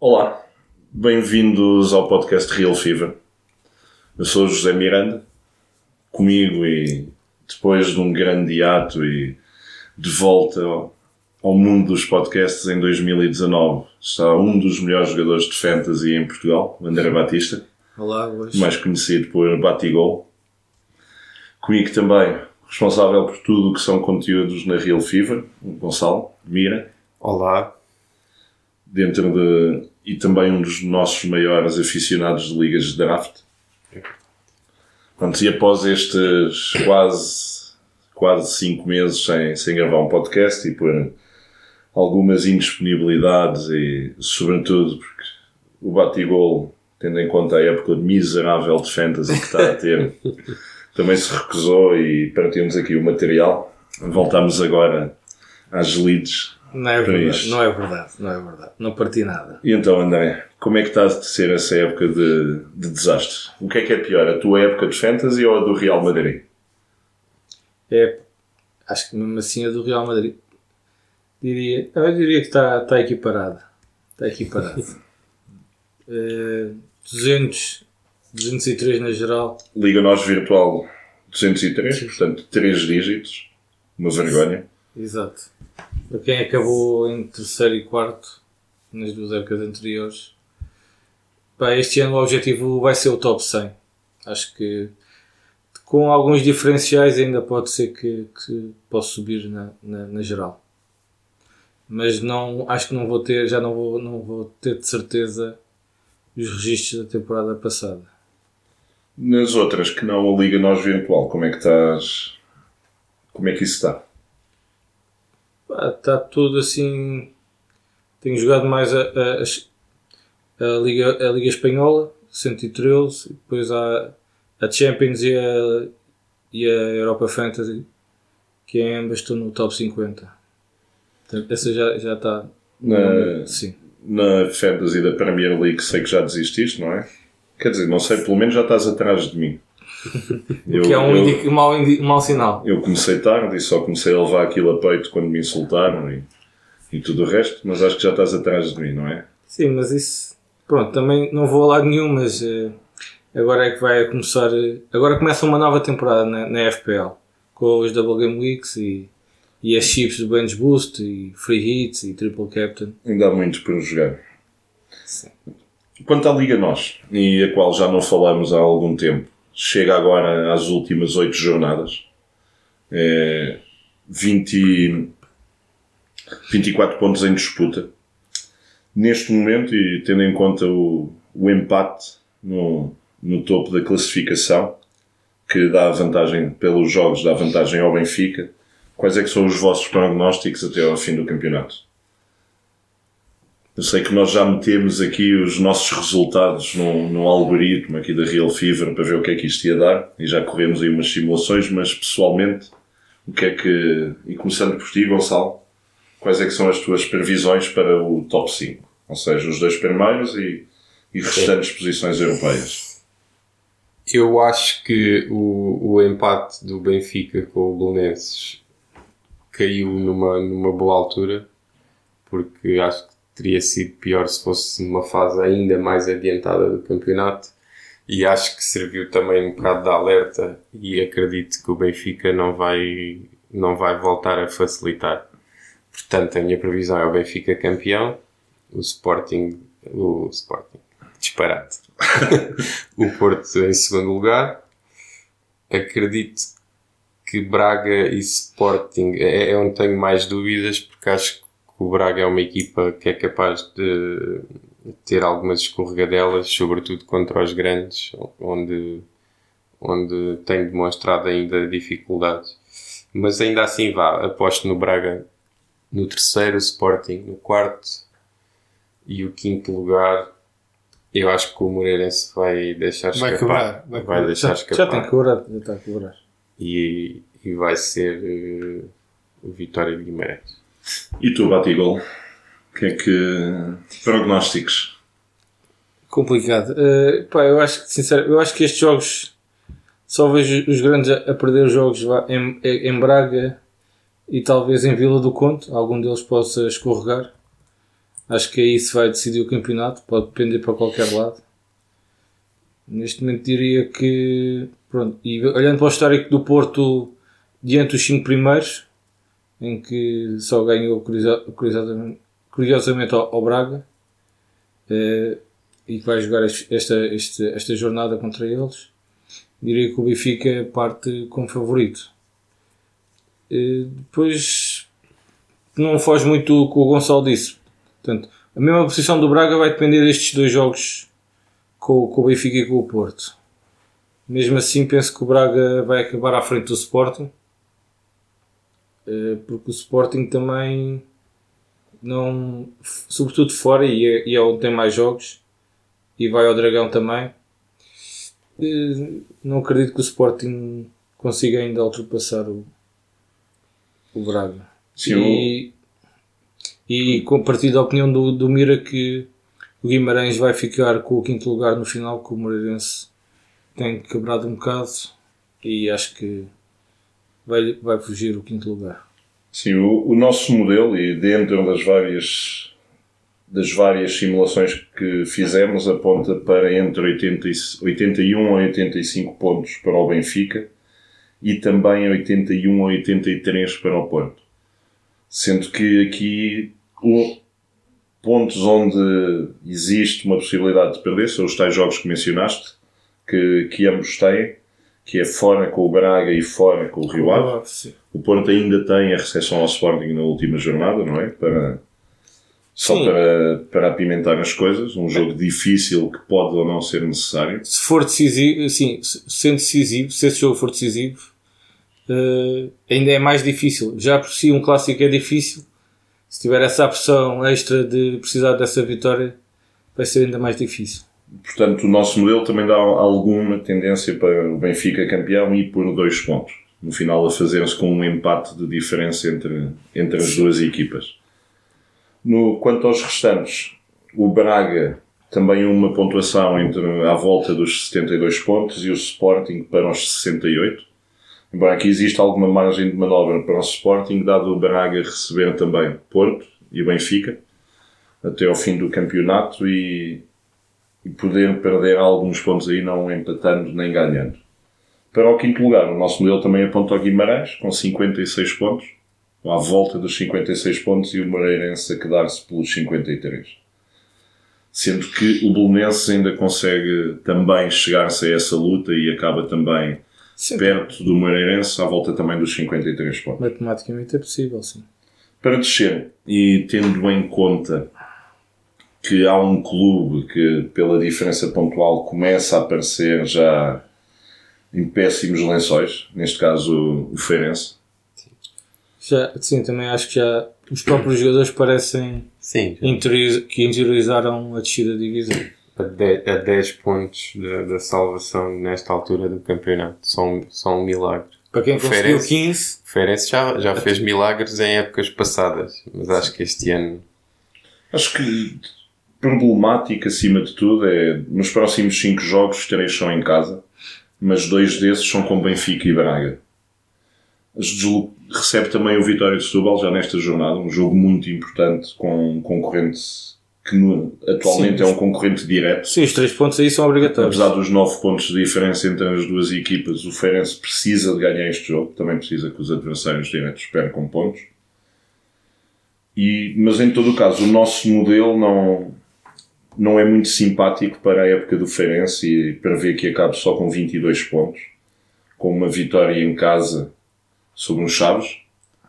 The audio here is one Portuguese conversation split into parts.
Olá, bem-vindos ao podcast Real Fever. Eu sou o José Miranda, comigo e depois de um grande hiato e de volta ao, ao mundo dos podcasts em 2019, está um dos melhores jogadores de fantasy em Portugal, André Batista, Olá, hoje. mais conhecido por Batigol. Comigo também, responsável por tudo o que são conteúdos na Real Fever, o Gonçalo Mira. Olá, dentro de. E também um dos nossos maiores aficionados de ligas de draft. Pronto, e após estes quase, quase cinco meses sem, sem gravar um podcast e por algumas indisponibilidades e, sobretudo, porque o Batigol, tendo em conta a época miserável de fantasy que está a ter, também se recusou e partimos aqui o material. Voltamos agora às leads Não é verdade, não é verdade, não é verdade. Não parti nada. E então, André, como é que está a ser essa época de, de desastre? O que é que é pior, a tua época de fantasy ou a do Real Madrid? É, acho que mesmo assim a do Real Madrid. Diria, eu diria que está, está equiparada. Está equiparada. Eh, 200, 203 na geral. Liga Nós Virtual 203, portanto, 3 dígitos. Uma vergonha. Exato. Para quem acabou em terceiro e quarto nas duas épocas anteriores. Pá, este ano o objetivo vai ser o top 100. Acho que com alguns diferenciais ainda pode ser que, que possa subir na, na, na geral. Mas não, acho que não vou ter, já não vou, não vou ter de certeza os registros da temporada passada. Nas outras que não a Liga Nós Virtual, como é que estás? Como é que isso está? Pá, Está tudo assim. Tenho jogado mais a, a, a, Liga, a Liga Espanhola, 113, e depois há a Champions e a, e a Europa Fantasy, que em ambas estão no top 50. Portanto, essa já, já está. Na, Sim. na Fantasy da Premier League sei que já desististe, não é? Quer dizer, não sei, pelo menos já estás atrás de mim. Eu, que é um, eu- um mau, um mau sinal. Eu comecei tarde e só comecei a levar aquilo a peito quando me insultaram e, e tudo o resto, mas acho que já estás atrás de mim, não é? Sim, mas isso. Pronto, também não vou a lado nenhum, mas eh, agora é que vai começar. eh, agora começa uma nova temporada na, na FPL com os Double Game Weeks e, e as chips do Bench Boost e Free Hits e Triple Captain. Ainda há muito para jogar. Sim. Quanto à Liga Nós, e a qual já não falamos há algum tempo, chega agora às últimas oito jornadas. É 20, 24 pontos em disputa. Neste momento, e tendo em conta o, o empate no, no topo da classificação, que dá vantagem pelos jogos, dá vantagem ao Benfica, quais é que são os vossos prognósticos até ao fim do campeonato? Eu sei que nós já metemos aqui os nossos resultados num, num algoritmo aqui da Real Fever para ver o que é que isto ia dar e já corremos aí umas simulações, mas pessoalmente, o que é que. E começando por ti, Gonçalo, quais é que são as tuas previsões para o top 5? Ou seja, os dois primeiros e, e restantes posições europeias. eu acho que o, o empate do Benfica com o Belenenses caiu numa, numa boa altura, porque acho que teria sido pior se fosse numa fase ainda mais adiantada do campeonato. E acho que serviu também um bocado de alerta e acredito que o Benfica não vai, não vai voltar a facilitar. Portanto, a minha previsão é o Benfica campeão, o Sporting, o Sporting, disparate, o Porto em segundo lugar. Acredito que Braga e Sporting é, é onde tenho mais dúvidas, porque acho que o Braga é uma equipa que é capaz de ter algumas escorregadelas, sobretudo contra os grandes, onde, onde tem demonstrado ainda dificuldades. Mas ainda assim vá, aposto no Braga no terceiro, o Sporting no quarto e o quinto lugar. Eu acho que o Moreirense vai deixar Vai escapar. cobrar, vai cobrar. deixar Já, escapar já tem que cobrar, já está a cobrar. e, e vai ser eh, o Vitória de Guimarães. E tu, Batigol? O que é que. prognósticos? Complicado. Eh, pá, eu acho que, sincero, eu acho que estes jogos só vejo os grandes a, perder os jogos em, em Braga e talvez em Vila do Conde. Algum deles possa escorregar. Acho que aí se vai decidir o campeonato, pode depender para qualquer lado. Neste momento diria que, pronto, e olhando para o histórico do Porto diante dos 5 primeiros, em que só ganhou curiosamente, ao, Braga, eh, e que vai jogar esta, esta, esta jornada contra eles, diria que o Benfica parte como favorito. Eh, depois não foge muito o que o Gonçalo disse. Portanto, a mesma posição do Braga vai depender destes dois jogos com, com o Benfica e com o Porto. Mesmo assim, penso que o Braga vai acabar à frente do Sporting, porque o Sporting também não, sobretudo fora, e é, e é onde tem mais jogos, e vai ao Dragão também. Eh, não acredito que o Sporting consiga ainda ultrapassar o, o Braga. Sim, e, e compartilho a opinião do, do Mira que o Guimarães vai ficar com o quinto lugar no final, que o Moreirense tem quebrado um bocado e acho que vai, vai fugir o quinto lugar. Sim, o, o nosso modelo e dentro das várias das várias simulações que fizemos aponta para entre 80 e, 81 a 85 pontos para o Benfica e também 81 a 83 para o Porto. Sendo que aqui pontos onde existe uma possibilidade de perder são os tais jogos que mencionaste, que, que ambos têm, que é fora com o Braga e fora com o Rio Ave. O Porto ainda tem a recepção ao Sporting na última jornada, não é? Para, só para, para apimentar as coisas, um jogo difícil que pode ou não ser necessário. Se for decisivo, sim, sendo decisivo, se esse jogo for decisivo, uh, ainda é mais difícil. Já por si um clássico é difícil, se tiver essa pressão extra de precisar dessa vitória, vai ser ainda mais difícil. Portanto, o nosso modelo também dá alguma tendência para o Benfica campeão e por dois pontos. No final, a fazer-se com um empate de diferença entre, entre as duas equipas. No, quanto aos restantes, o Braga também uma pontuação entre à volta dos 72 pontos e o Sporting para os 68. Embora aqui exista alguma margem de manobra para o Sporting, dado o Braga receber também Porto e Benfica até ao fim do campeonato e, e poder perder alguns pontos aí não empatando nem ganhando. Para o quinto lugar, o nosso modelo também aponta ao Guimarães, com 56 pontos, à volta dos 56 pontos, e o Moreirense a quedar-se pelos 53. Sendo que o Belenenses ainda consegue também chegar-se a essa luta e acaba também sim. perto do Moreirense, à volta também dos 53 pontos. Matematicamente é possível, sim. Para descer, e tendo em conta que há um clube que, pela diferença pontual, começa a aparecer já em péssimos lençóis, neste caso o Feirense. Sim. Já, sim, também acho que já os próprios jogadores parecem sim, interioriz, que interiorizaram a descida da divisão a 10, pontos da, salvação nesta altura do campeonato. São, são um milagre. Para quem conseguiu 15. Ferenc já, já fez milagres em épocas passadas, mas acho que este ano. Acho que problemático acima de tudo é nos próximos 5 jogos, três são em casa, mas dois desses são com Benfica e Braga. Recebe também o Vitória de Setúbal já nesta jornada, um jogo muito importante com um concorrente que no, atualmente Sim. é um concorrente direto. Sim, os três pontos aí são obrigatórios. Apesar dos nove pontos de diferença entre as duas equipas, o Feirense precisa de ganhar este jogo, também precisa que os adversários diretos percam pontos. E, mas em todo o caso, o nosso modelo não, não é muito simpático para a época do Feirense e para ver que acabe só com 22 pontos, com uma vitória em casa sobre um Chaves,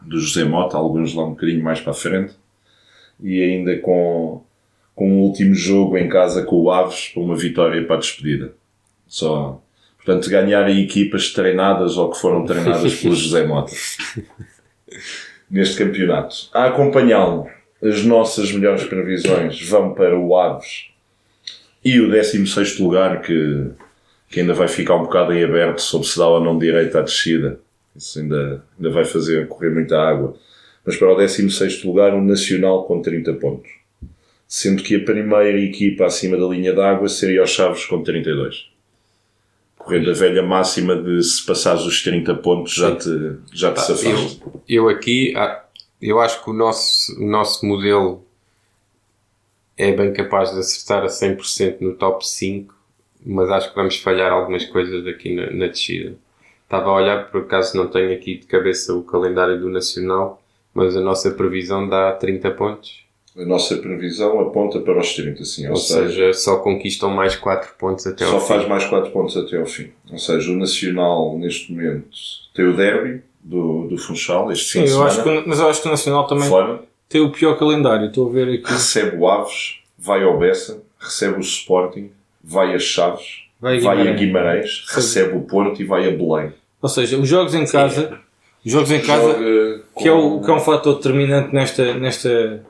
do José Mota, alguns lá um bocadinho mais para a frente, e ainda com com o último jogo em casa com o Aves para uma vitória para a despedida. Só, portanto, ganharem equipas treinadas ou que foram treinadas pelo José Mota neste campeonato. A acompanhá-lo, as nossas melhores previsões vão para o Aves e o 16 lugar que, que ainda vai ficar um bocado em aberto sobre se dá ou não direito à descida. Isso ainda, ainda vai fazer correr muita água. Mas para o 16 lugar, o Nacional com 30 pontos sendo que a primeira equipa acima da linha d'água seria os Chaves com 32. Correndo a velha máxima de se passares os 30 pontos já te, já te Eu, eu aqui, ah, eu acho que o nosso, o nosso modelo é bem capaz de acertar a 100% no top 5, mas acho que vamos falhar algumas coisas aqui na, na descida. Estava a olhar, por acaso não tenho aqui de cabeça o calendário do Nacional, mas a nossa previsão dá 30 pontos. A nossa previsão aponta para os 30, sim. Ou, Ou seja, só conquistam mais 4 pontos até só ao fim. faz mais 4 pontos até ao fim. Ou seja, o Nacional, neste momento, tem o derby do, do Funchal, este Sim, fim de eu semana, acho que, mas eu acho que o Nacional também fora, tem o pior calendário. Estou a ver aqui. recebe o Aves, vai ao Bessa, recebe o Sporting, vai a Chaves, Vai a vai a Guimarães. Guimarães, recebe o Porto e vai a Belém. Ou seja, os jogos em casa, os jogos em casa, Joga que é, o, que é um fator determinante nesta, nesta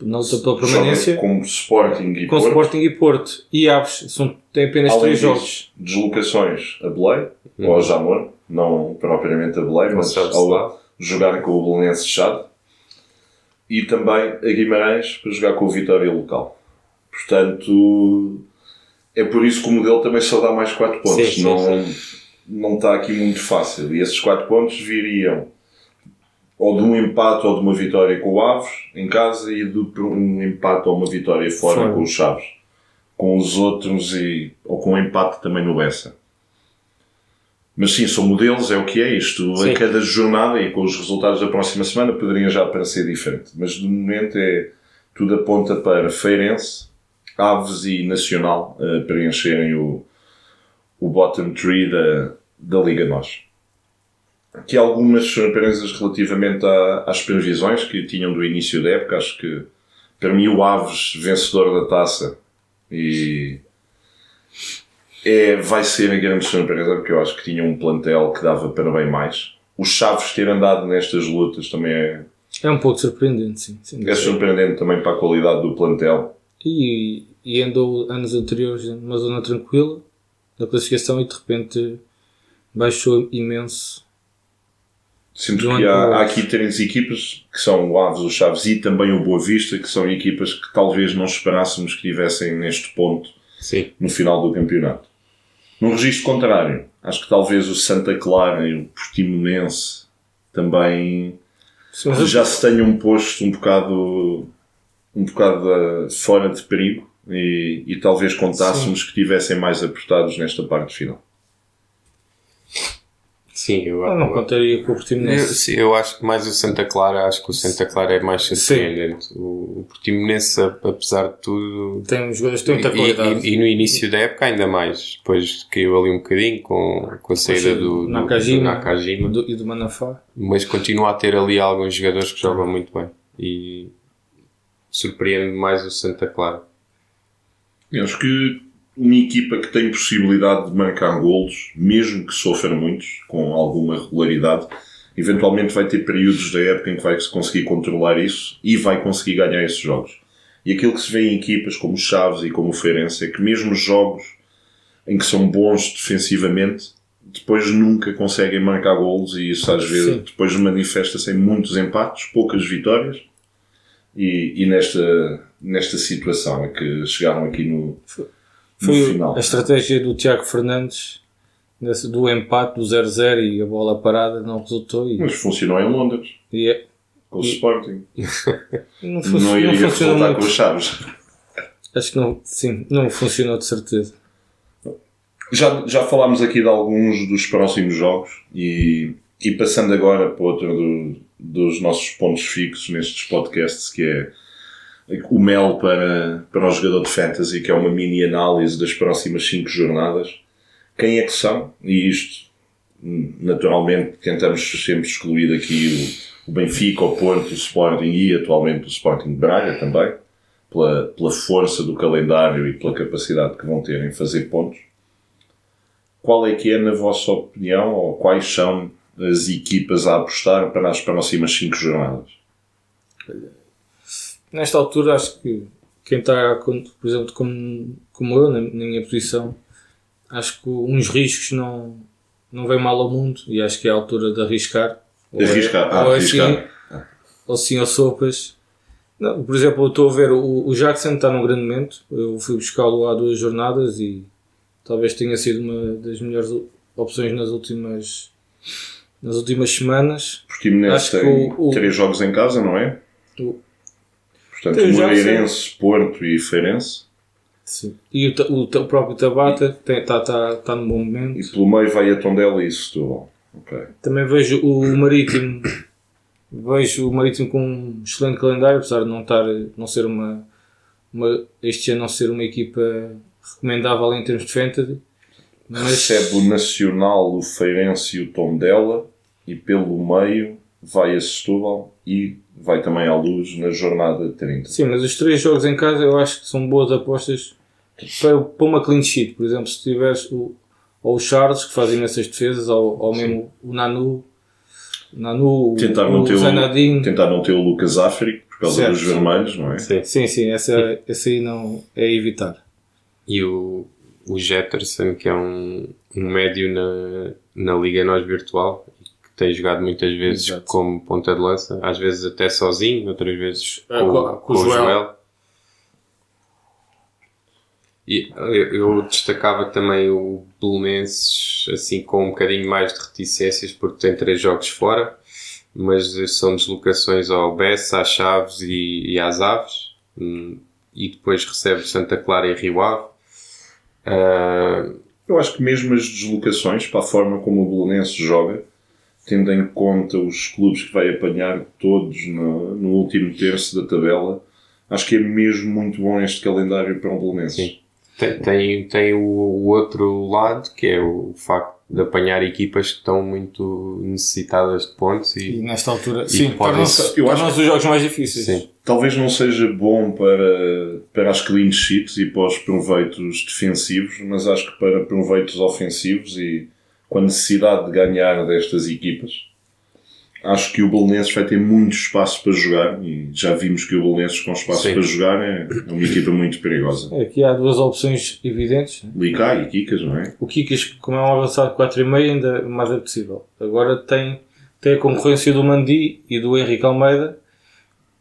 na luta pela permanência, com Sporting e com Porto. Sporting e Porto e Aves, são, têm apenas Além três disso, jogos. deslocações a Belém, ou ao Jamor, não propriamente a Belém, mas ao jogar com o Belenenses Chade. E também a Guimarães para jogar com o Vitória local. Portanto, é por isso que o modelo também só dá mais 4 pontos. Sim, sim, não, não está aqui muito fácil. E esses 4 pontos viriam ou de um empate ou de uma vitória com o Aves em casa e de um empate ou uma vitória fora, Fora. com os Chaves. Com os outros e, ou com um empate também no Bessa. Mas sim, são modelos, é o que é isto. Sim. A cada jornada e com os resultados da próxima semana poderiam já parecer diferente. Mas de momento é tudo aponta para Feirense, Aves e Nacional preencherem o, o bottom tree da, da Liga Nós. Aqui algumas surpresas relativamente à- às previsões que tinham do início da época. Acho que para mim o Aves vencedor da taça e é, vai ser a grande surpresa porque eu acho que tinha um plantel que dava para bem mais. O Chaves ter andado nestas lutas também é, É um pouco surpreendente, sim. sem é surpreendente também para a qualidade do plantel. E, e andou anos anteriores numa zona tranquila da classificação e de repente baixou imenso. Sinto que há, há aqui três equipas que são o Aves, o Chaves e também o Boa Vista, que são equipas que talvez não esperássemos que estivessem neste ponto Sim. no final do campeonato. No registro contrário, acho que talvez o Santa Clara e o Portimonense também Sim, já se tenham posto um bocado, um bocado ah, fora de perigo e, e talvez contássemos que estivessem mais apertados nesta parte final. Sim, eu, eu não eu, contaria com o eu, Portimonense. sim, eu acho que mais o Santa Clara, acho que o Santa Clara é mais surpreendente. O, o Portimonense, apesar de tudo, Tem jogadores têm muita e, qualidade. e- e no início da época ainda mais. Depois caiu ali um bocadinho com, com a saída do do, Nakajima. do Nakajima. do- e do Manafá. Mas continua a ter ali alguns jogadores que jogam muito bem. E surpreende mais o Santa Clara. Eu acho que uma equipa que tem possibilidade de marcar golos, mesmo que sofra muitos, com alguma regularidade, eventualmente vai ter períodos da época em que vai conseguir controlar isso e vai conseguir ganhar esses jogos. E aquilo que se vê em equipas como Chaves e como Feirense é que mesmo os jogos em que são bons defensivamente, depois nunca conseguem marcar golos e isso às vezes Sim. depois manifesta-se em muitos empates, poucas vitórias e, e nesta, nesta situação é que chegaram aqui no Foi a estratégia do Tiago Fernandes do empate do 0-0 e a bola parada não resultou. E, Mas funcionou em Londres, e é- com o E- Sporting. não, fun- Não não iria resultar muito. com os Chaves. Acho que não, sim, não funcionou de certeza. Já, já falámos aqui de alguns dos próximos jogos e, e passando agora para outro do- dos nossos pontos fixos nestes podcasts, que é o Mel para, para o jogador de Fantasy, que é uma mini análise das próximas 5 jornadas. Quem é que são? E isto, naturalmente, tentamos sempre excluir aqui o, o Benfica, o Porto, o Sporting e atualmente o Sporting de Braga também, pela, pela força do calendário e pela capacidade que vão ter em fazer pontos. Qual é que é, na vossa opinião, ou quais são as equipas a apostar para as próximas 5 jornadas? Nesta altura, acho que quem está, por exemplo, como, como eu, na, na minha posição, acho que uns riscos não, não vem mal ao mundo e acho que é a altura de arriscar. Ou é- Arriscar, ah, ou é arriscar. Assim, ou sim, ou sopas. Não, por exemplo, eu estou a ver o, o Jackson está num grande momento. Eu fui buscá-lo há duas jornadas e talvez tenha sido uma das melhores opções nas últimas, nas últimas semanas. Portimonense Acho que tem o- o- 3 jogos em casa, não é? O- Portanto, Tem o Jackson. Moreirense, Porto e Feirense. Sim. E o, o, o próprio Tabata está tá, tá num bom momento. E pelo meio vai a Tondela e Setúbal. Ok. Também vejo o Marítimo. Vejo o Marítimo com um excelente calendário, apesar de não, estar, não ser uma, uma- Este ano não ser uma equipa recomendável em termos de fantasy. Mas Recebe o Nacional, o Feirense e o Tondela. E pelo meio vai a Setúbal e vai também à luz na jornada 30. Sim, mas os três jogos em casa eu acho que são boas apostas para, para uma clean sheet. Por exemplo, se tiveres o, ou o Charles, que faz imensas defesas, ou, ou mesmo o Nanu, o Nanu Tentar o, não, o ter o, tentar não ter o Lucas África por causa Certo. dos vermelhos, não é? Sim. Sim, sim, essa, essa aí não é evitar. E o, o Jetterson, que é um, um médio na, na Liga Nós Virtual, tem jogado muitas vezes Exato. como ponta de lança, às vezes até sozinho, outras vezes É, com, com- com o com o Joel. Joel. E eu, destacava também o Belenenses, assim, com um bocadinho mais de reticências, porque tem três jogos fora, mas são deslocações ao Bessa, às Chaves e, e às Aves, Hum, e depois recebe Santa Clara e Rio Ave. Ah, Eu acho que mesmo as deslocações, para a forma como o Belenense joga, tendo em conta os clubes que vai apanhar todos no, no último terço da tabela, acho que é mesmo muito bom este calendário para o Belenenses. Sim. Tem, tem, tem o, o outro lado, que é o facto de apanhar equipas que estão muito necessitadas de pontos E e, nesta altura, E sim, podem- tornam-se eu acho tornam-se os jogos mais difíceis. sim, Talvez não seja bom para, para as clean sheets e para os proveitos defensivos, mas acho que para proveitos ofensivos e com a necessidade de ganhar destas equipas, acho que o Belenenses vai ter muito espaço para jogar e já vimos que o Belenenses com espaço Sim. para jogar é uma equipa muito perigosa. Aqui há duas opções evidentes. Licá e Kikas, não é? O Kikas, como é um avançado de 4,5, ainda mais é possível. Agora tem, tem a concorrência do Mandi e do Henrique Almeida.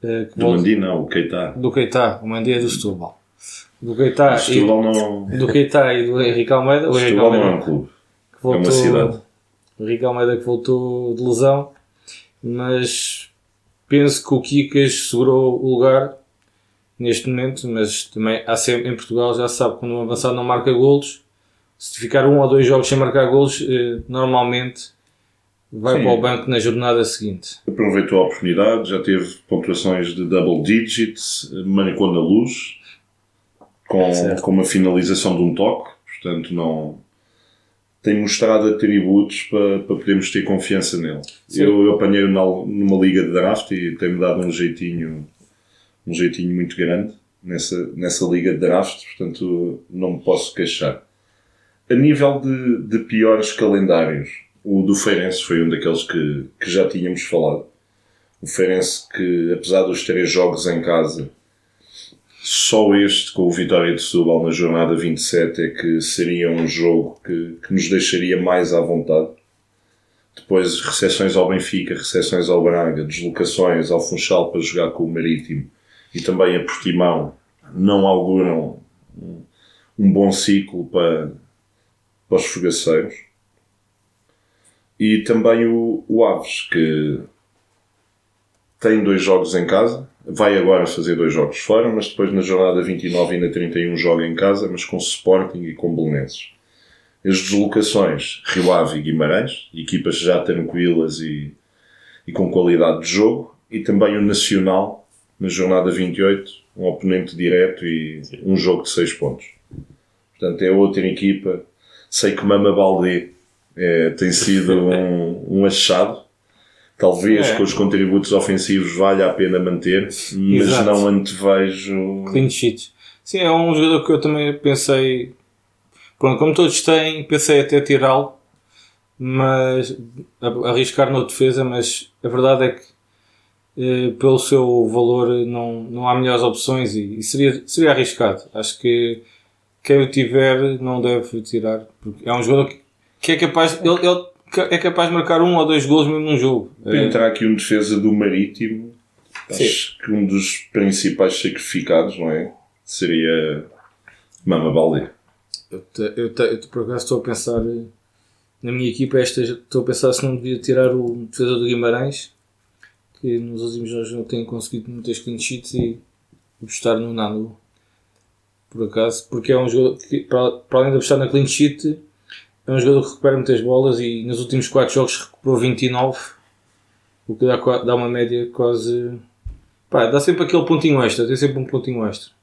eh, que Do Mandi não, o Keita. do Keita. O Mandi é do Setúbal. Do Keita, e, Setúbal não, do Keita e do Henrique Almeida. o O Henrique Setúbal não é Almeida um clube. Voltou, uma cidade. O Henrique Almeida que voltou de lesão. Mas penso que o Kikas segurou o lugar neste momento. Mas também há sempre, em Portugal já se sabe quando um avançado não marca golos. Se ficar um ou dois jogos sem marcar golos, eh, normalmente vai Sim. para o banco na jornada seguinte. aproveitou a oportunidade, já teve pontuações de double digits, marcou na luz, com, com uma finalização de um toque, portanto não tem mostrado atributos para, para podermos ter confiança nele. Sim. Eu, eu apanhei-o numa liga de draft e tem-me dado um jeitinho, um jeitinho muito grande nessa, nessa liga de draft, portanto não me posso queixar. A nível de, de piores calendários, o do Feirense foi um daqueles que, que já tínhamos falado. O Feirense que, apesar dos três jogos em casa, só este com o Vitória de Setúbal na jornada 27 é que seria um jogo que, que nos deixaria mais à vontade. Depois, recepções ao Benfica, recepções ao Braga, deslocações ao Funchal para jogar com o Marítimo e também a Portimão não auguram um, bom ciclo para, para os fogaceiros. E também o, o Aves, que tem dois jogos em casa, vai agora fazer dois jogos fora, mas depois na jornada 29 e na 31 joga em casa, mas com Sporting e com Belenenses. As deslocações, Rio Ave e Guimarães, equipas já tranquilas e, e com qualidade de jogo, e também o Nacional, na jornada 28, um oponente direto e um jogo de 6 pontos. Portanto, é outra equipa. Sei que Mama Baldé é, tem sido um, um achado. Talvez É. com os contributos ofensivos valha a pena manter, mas Exato. não antevejo. Clean sheet. Sim, é um jogador que eu também pensei. Pronto, como todos têm, pensei até tirá-lo, mas arriscar na defesa. Mas a verdade é que, eh, pelo seu valor, não, não há melhores opções e, e seria, seria arriscado. Acho que quem o tiver não deve tirar, porque é um jogador que, que é capaz. Ele, ele é capaz de marcar um ou dois gols mesmo num jogo. Para Eh, entrar aqui um defesa do Marítimo, acho que um dos principais sacrificados, não é? Seria Mama Baldé. Eu, te- eu, te- eu te- por acaso estou a pensar eh, na minha equipa esta estou a pensar se não devia tirar o defesa do Guimarães que nos últimos jogos não tem conseguido muitas clean sheets e apostar no Nanu, por acaso, porque é um jogador que, para, para além de apostar na clean sheet, é um jogador que recupera muitas bolas e nos últimos 4 jogos recuperou 29, o que dá, dá uma média quase. Pá, dá sempre aquele pontinho extra, tem sempre um pontinho extra.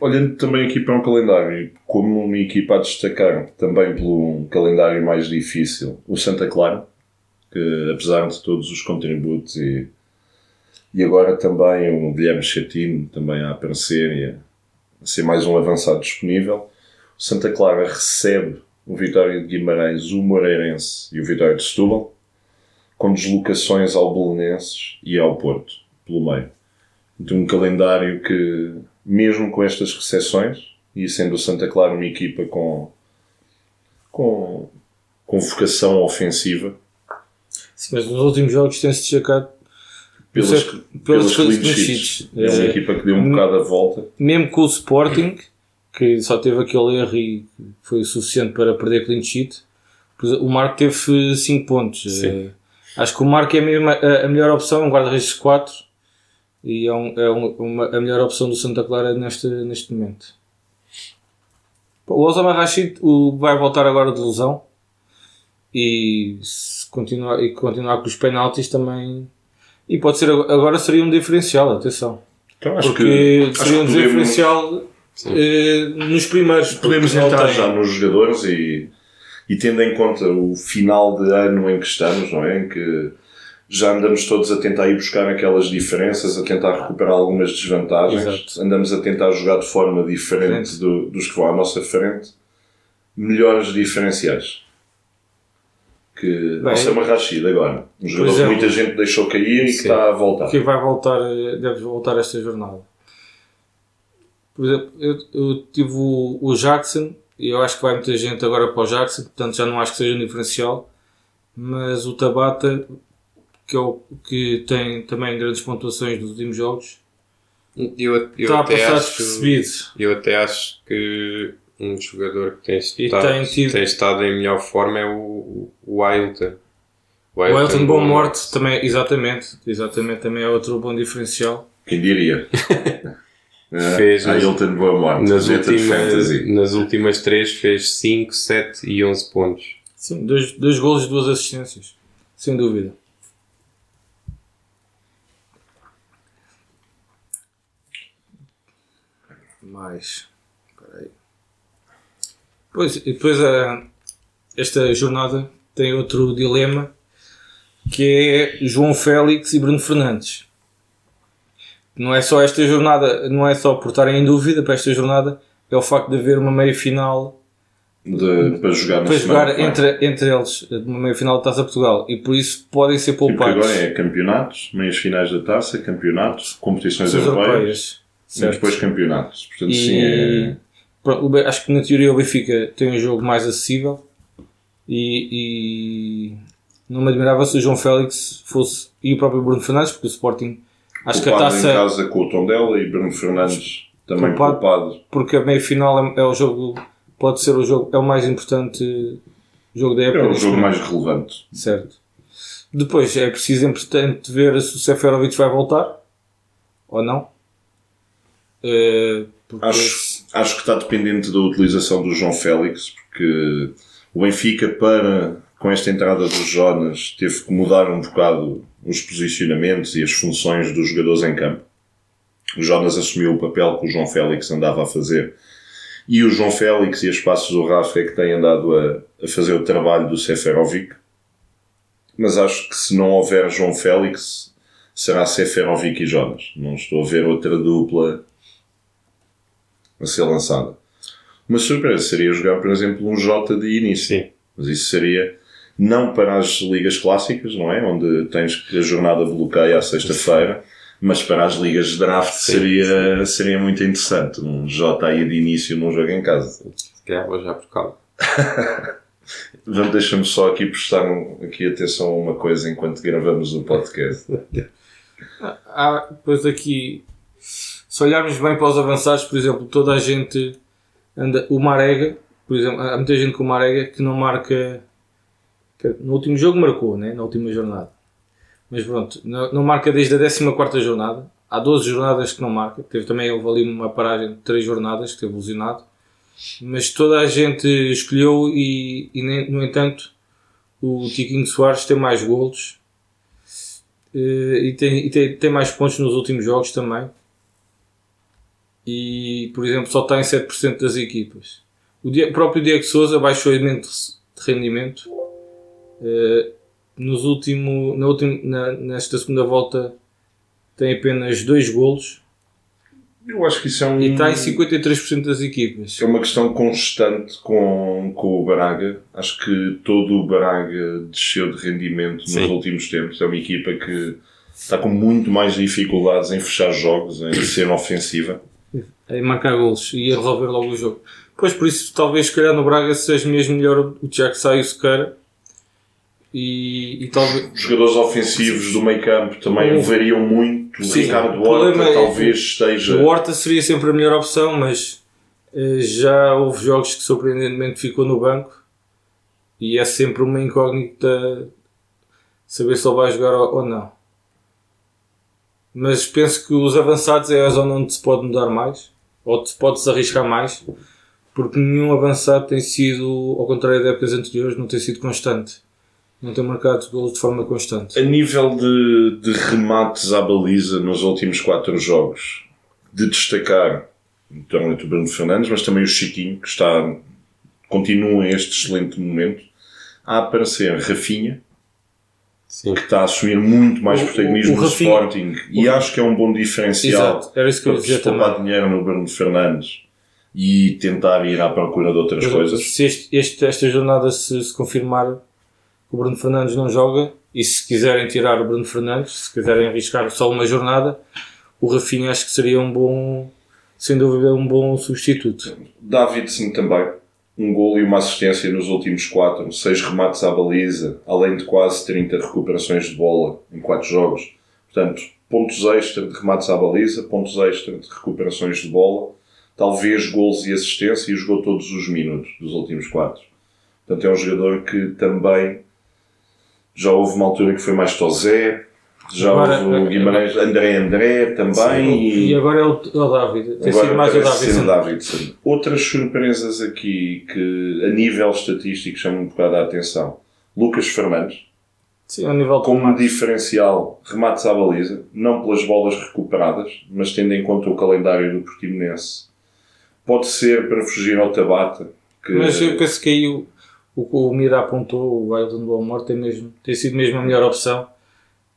Olhando também aqui para um calendário, como uma equipa a destacar também pelo calendário mais difícil, o Santa Clara, que apesar de todos os contributos e, e agora também o Guilherme Chatino também a aparecer e a, ser mais um avançado disponível, Santa Clara recebe o Vitória de Guimarães, o Moreirense e o Vitória de Setúbal, com deslocações ao Belenenses e ao Porto, pelo meio. Então, um calendário que, mesmo com estas recessões, e sendo o Santa Clara uma equipa com, com, com vocação ofensiva, Sim, mas nos últimos jogos tem-se destacado pelas, pelas pelas clean sheets. É uma É. equipa que deu um bocado a volta. mesmo com o Sporting, que só teve aquele erro e foi o suficiente para perder clean sheet, o Marco teve 5 pontos. Sim. Eh, acho que o Marco é mesmo a, a melhor opção, um guarda-redes 4 e é, um- é um- uma, a melhor opção do Santa Clara neste, neste momento. O Osama Rashid o, vai voltar agora de lesão e se continuar, e continuar com os penaltis também. E pode ser ag- agora seria um diferencial, atenção. Então, acho Porque que, seria um que podemos, eh, nos primeiros. podemos entrar tem- já nos jogadores e, e tendo em conta o final de ano em que estamos, não é? Em que já andamos todos a tentar ir buscar aquelas diferenças, a tentar recuperar algumas desvantagens, Exato. andamos a tentar jogar de forma diferente do- dos que vão à nossa frente, melhores diferenciais. Que Bem, Osama Rashid agora, um jogador que exemplo, muita gente deixou cair e que está a voltar. que vai voltar, eh, deve voltar esta jornada. Por exemplo, eu, eu tive o, o Jackson e eu acho que vai muita gente agora para o Jackson, portanto já não acho que seja um diferencial, mas o Tabata, que, é o, que tem também grandes pontuações nos últimos jogos, Eu, eu está a passar acho, despercebido. eu até acho que um jogador que tem estado, tem tido- tem estado em melhor forma é o, o Ailton. O Elton Bom Morte também, exatamente, exatamente, também é outro bom diferencial. Quem diria? É, Fez a nas- Hilton Boa Morte, Nas últimas, fantasy. nas últimas três fez 5, 7 e 11 pontos. Sim, dois, dois golos e duas assistências, sem dúvida. Mais. Espera aí. Pois, e depois a, esta jornada tem outro dilema que é João Félix e Bruno Fernandes. Não é só esta jornada, não é só por estarem em dúvida para esta jornada, é o facto de haver uma meia final de- para jogar para jogar vem. entre, entre eles numa meia final da Taça Portugal e por isso podem ser Sim, poupados. agora é campeonatos, meias finais da taça, campeonatos, competições As europeias, europeias. e depois campeonatos. Portanto, E- sim, é, acho que na teoria o Benfica tem um jogo mais acessível e, e não me admirava se o João Félix fosse e o próprio Bruno Fernandes, porque o Sporting acho que a poupado em taça, casa com o Tondela e Bruno Fernandes também poupado. porque a meia final é, é o jogo, pode ser o jogo, é o mais importante jogo da época. É o jogo mais relevante. Certo. Depois é preciso importante ver se o Seferovic vai voltar ou não. Eh, Acho, acho que está dependente da utilização do João Félix, porque o Benfica, para, com esta entrada do Jonas, teve que mudar um bocado os posicionamentos e as funções dos jogadores em campo. O Jonas assumiu o papel que o João Félix andava a fazer. E o João Félix e as passos do Rafa é que têm andado a, a fazer o trabalho do Seferovic. Mas acho que se não houver João Félix, será Seferovic e Jonas. Não estou a ver outra dupla a ser lançada. Uma surpresa seria jogar, por exemplo, um Jota de início. Sim. Mas isso seria não para as ligas clássicas, não é? Onde tens que a jornada bloqueia à sexta-feira, mas para as ligas de draft Sim, seria, seria muito interessante. Um Jota aí de início num jogo em casa. Se calhar vou já por causa. Vamos, deixa-me só aqui prestar um- aqui atenção a uma coisa enquanto gravamos o podcast. há depois aqui, se olharmos bem para os avançados, por exemplo, toda a gente anda. O Marega, por exemplo, há muita gente com o Marega que não marca. No último jogo marcou, né? na última jornada. Mas pronto, não, marca desde a 14 jornada. há 12 jornadas que não marca. Teve também houve ali uma paragem de 3 jornadas que teve lesionado. Mas toda a gente escolheu e, e no entanto o Tiquinho Soares tem mais golos eh, e, tem, e tem, tem mais pontos nos últimos jogos também. E, por exemplo, só está em 7% das equipas. O próprio Diego Souza baixou imenso de rendimento. Eh, nos último, na última, na- nesta segunda volta tem apenas 2 golos Eu acho que isso é um. e está em 53% das equipas. É uma questão constante com, com o Braga. Acho que todo o Braga desceu de rendimento nos Sim. últimos tempos. É uma equipa que está com muito mais dificuldades em fechar jogos, em ser ofensiva. em marcar golos e a resolver logo o jogo. Pois por isso, talvez, se calhar no Braga seja mesmo melhor o Tiago Sá e o Sequeira. E, e talvez. Os jogadores ofensivos do meio campo também O- variam muito. Sim, Ricardo Horta é- talvez esteja. O Horta seria sempre a melhor opção, mas eh, já houve jogos que surpreendentemente ficou no banco e é sempre uma incógnita saber se ele vai jogar ou, ou não. Mas penso que os avançados é a zona onde se pode mudar mais, ou se pode se arriscar mais, porque nenhum avançado tem sido, ao contrário de épocas anteriores, não tem sido constante. Não tem marcado golos de forma constante. A nível de, de remates à baliza nos últimos quatro jogos, de destacar naturalmente o Bruno Fernandes, mas também o Chiquinho, que está, continua este excelente momento, a aparecer Rafinha, Sim. que está a assumir muito mais O- protagonismo o- o no Rafinha- Sporting, e acho que é um bom diferencial Exato, era isso que eu para poupar dinheiro no Bruno Fernandes e tentar ir à procura de outras coisas. Se este- este- esta jornada se, se confirmar o Bruno Fernandes não joga, e se quiserem tirar o Bruno Fernandes, se quiserem arriscar só uma jornada, o Rafinha acho que seria um bom, sem dúvida, um bom substituto. Davidson também. Um gol e uma assistência nos últimos quatro, seis remates à baliza, além de quase 30 recuperações de bola em quatro jogos. Portanto, pontos extra de remates à baliza, pontos extra de recuperações de bola, talvez gols e assistência, e jogou todos os minutos dos últimos quatro. Portanto, é um jogador que também já houve uma altura que foi mais Tozé, já Agora, houve o Guimarães, André André também. E agora é o, é o David. Tem sido mais o ser Davidson. Outras surpresas aqui que a nível estatístico chamam um bocado a atenção. Lucas Fernandes, Sim, ao nível como um diferencial, remates à baliza, não pelas bolas recuperadas, mas tendo em conta o calendário do Portimonense. Pode ser para fugir ao Tabata, que Mas eu penso que aí o, o que o Mira apontou, o Ailton Boa Morte, tem, mesmo, tem sido mesmo a melhor opção.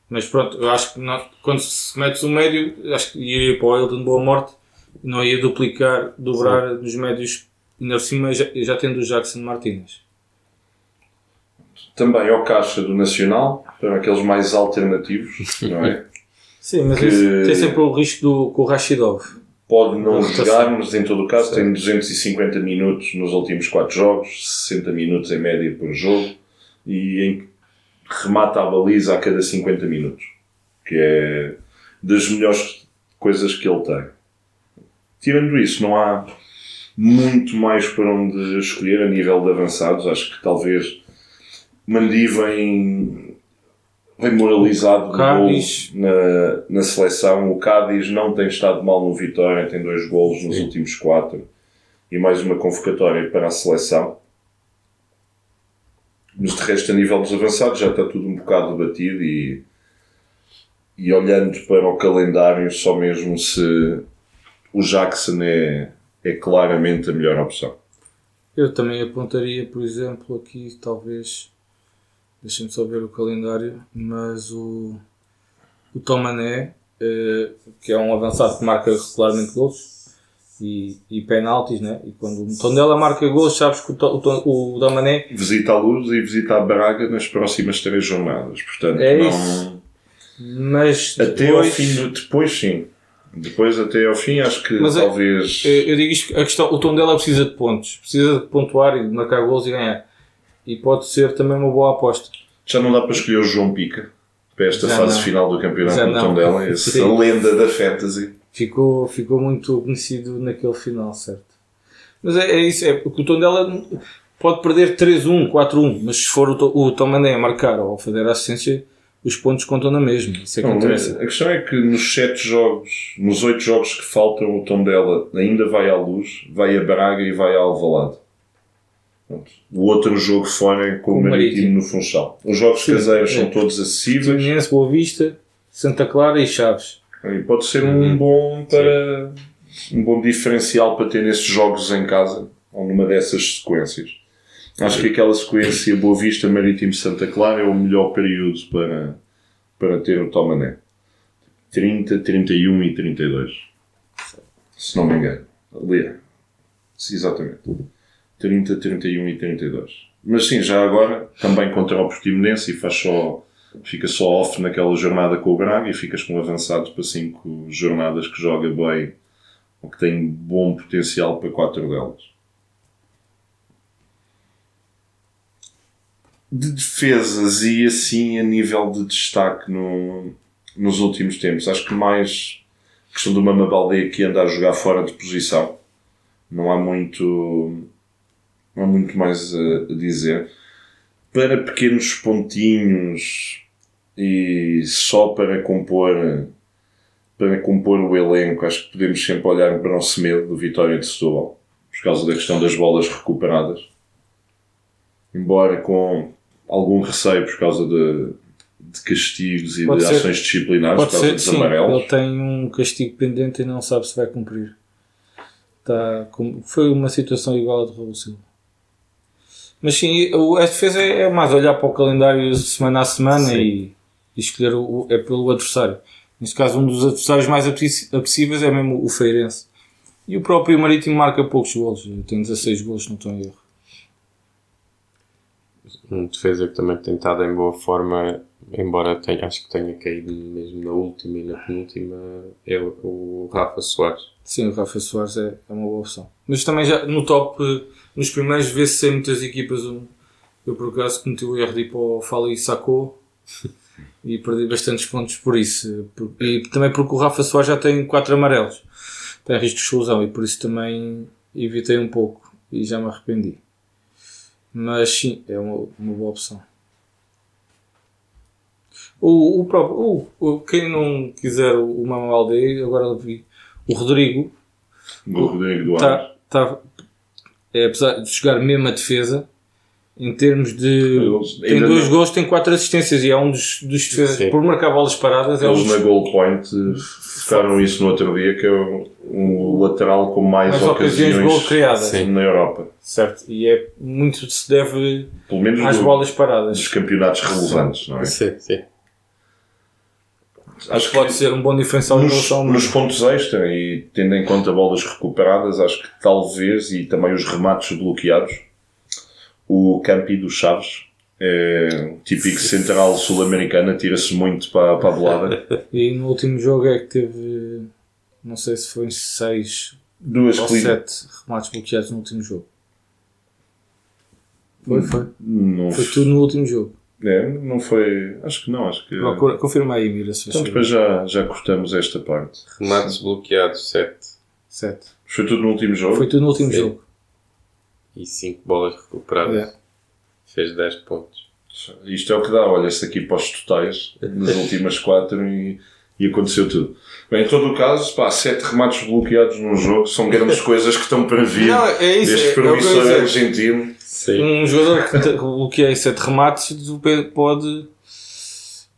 Mas pronto, eu acho que não- quando se metes o médio, acho que iria para o Ailton Boa Morte, não ia duplicar, dobrar nos médios, ainda por cima já, já tendo o Jackson Martínez. também ao caixa do Nacional, para aqueles mais alternativos, não é? Sim, mas Que- isso tem sempre o risco do, com o Rashidov. Pode não jogar, mas em todo o caso tem 250 minutos nos últimos 4 jogos, 60 minutos em média por jogo e em, remata a baliza a cada 50 minutos, que é das melhores coisas que ele tem. Tirando isso, não há muito mais para onde escolher a nível de avançados. Acho que talvez Mandi vem, de Cádiz. na, na seleção. O Cádiz não tem estado mal no Vitória, tem dois golos nos Sim. últimos quatro e mais uma convocatória para a seleção. Mas de resto, a nível dos avançados, já está tudo um bocado batido e, e olhando para o calendário, só mesmo se o Jackson é, é claramente a melhor opção. Eu também apontaria, por exemplo, aqui talvez, deixem-me só ver o calendário, mas o, o Tomané, eh, que é um avançado que marca regularmente gols e, e penaltis, né? e quando o Tondela marca gols, sabes que o, o, o Tomané Visita a Luz e visita a Braga nas próximas três jornadas. Portanto, É não... isso. mas Até ao depois, fim do... Depois sim. Depois até ao fim acho que Mas é- talvez... eu, eu digo isto, a questão, o Tondela precisa de pontos, precisa de pontuar e de marcar gols e ganhar. E pode ser também uma boa aposta. Já não dá para escolher o João Pica para esta Já fase não. final do campeonato Já não. Tondela. Essa Sim. lenda da fantasy. ficou, ficou muito conhecido naquele final, certo? Mas é, é isso, é porque o Tondela pode perder 3-1, 4-1, mas se for o, o Tomané a marcar ou a fazer a assistência, os pontos contam na mesma. Isso é que Não, interessa. a questão é que nos sete jogos, nos oito jogos que faltam, o Tondela ainda vai à Luz, vai a Braga e vai a Alvalade. O outro jogo fora é com o Com o Marítimo, Marítimo. no Funchal. Os jogos Sim, caseiros é. são todos acessíveis Fluminense, Boa Vista, Santa Clara e Chaves. e pode ser um bom para um bom diferencial para ter nesses jogos em casa ou numa dessas sequências. Acho que aquela sequência Boa Vista, Marítimo, Santa Clara é o melhor período para, para ter o Tomané. 30, 31 e 32. Se não me engano. Ali é. Sim, Exatamente. 30, 31 e 32. Mas sim, já agora, também contra o Portimonense e faz só, fica só off naquela jornada com o Braga e ficas com um avançado para 5 jornadas que joga bem ou que tem bom potencial para 4 delas. De defesas e assim a nível de destaque no, nos últimos tempos, acho que mais questão do Mama Baldeia que anda a jogar fora de posição. Não há muito, não há muito mais a, dizer. Para pequenos pontinhos e só para compor, para compor o elenco, acho que podemos sempre olhar para o Semedo do Vitória de Setúbal, por causa da questão das bolas recuperadas. Embora com algum receio por causa de, de castigos e Pode de ser- ações disciplinares, por causa ser, dos sim. amarelos. Ele tem um castigo pendente e não sabe se vai cumprir. Tá, foi uma situação igual a de Raul Silva. Mas sim, o- a defesa é é mais olhar para o calendário semana a semana Sim. e, e escolher o, é pelo adversário. Neste caso, um dos adversários mais apetecíveis é mesmo o Feirense. E o próprio Marítimo marca poucos golos. Tem 16 golos, não estou em erro. Um defesa que também tem estado em boa forma, embora tenha, acho que tenha caído mesmo na última e na penúltima, é o, o Rafa Soares. Sim, o Rafa Soares é, é uma boa opção. Mas também já no top, nos primeiros vê-se sem muitas equipas. um- Eu por acaso cometi o erro de ir para o Fala e sacou e perdi bastantes pontos por isso. E também porque o Rafa Soares já tem quatro amarelos. Tem risco de exclusão e por isso também evitei um pouco e já me arrependi. Mas sim, é uma, uma boa opção. O, o próprio, o, o- quem não quiser o, o Mama Aldeia, agora vi o Rodrigo Do Rodrigo Duarte. tá, tá, apesar de jogar mesmo a defesa, em termos de. Eles Tem dois não- gols, tem quatro assistências e é um dos, dos defesas. Sim. Por marcar bolas paradas, é um Eles dos na Goal Point eh, focaram isso no outro dia, que é o, o lateral com mais, mais ocasiões de ocasiões gol criadas. Sim. na Europa. Certo? E é muito se deve Pelo menos às do- bolas dos paradas. campeonatos relevantes, não é? Sim, sim. Acho Pode ser um bom diferencial nos, relação nos pontos extra e tendo em conta bolas recuperadas, acho que talvez, e também os remates bloqueados, o Campi do Chaves, é típico central sul-americano, tira-se muito para, para a bolada. E no último jogo é que teve. Não sei se foi 6 Duas ou cli- 7 remates bloqueados no último jogo. Foi, foi. Não, Foi tudo no último jogo. É, não foi. Acho que não, acho que. Procura, confirma aí, Mira, se Então depois já, já cortamos esta parte. Remates bloqueados, 7. 7. Foi tudo no último jogo? Foi tudo no último Sim. jogo. E 5 bolas recuperadas. É. Fez 10 pontos. Isto é o que dá, olha-se aqui para os totais nas últimas quatro e, e aconteceu tudo. Bem, em todo o caso, pá, sete remates bloqueados num jogo são grandes coisas que estão para vir Não, é isso, deste é- é promissor dizer. argentino. Sim. Um jogador que bloqueia 7 remates pode.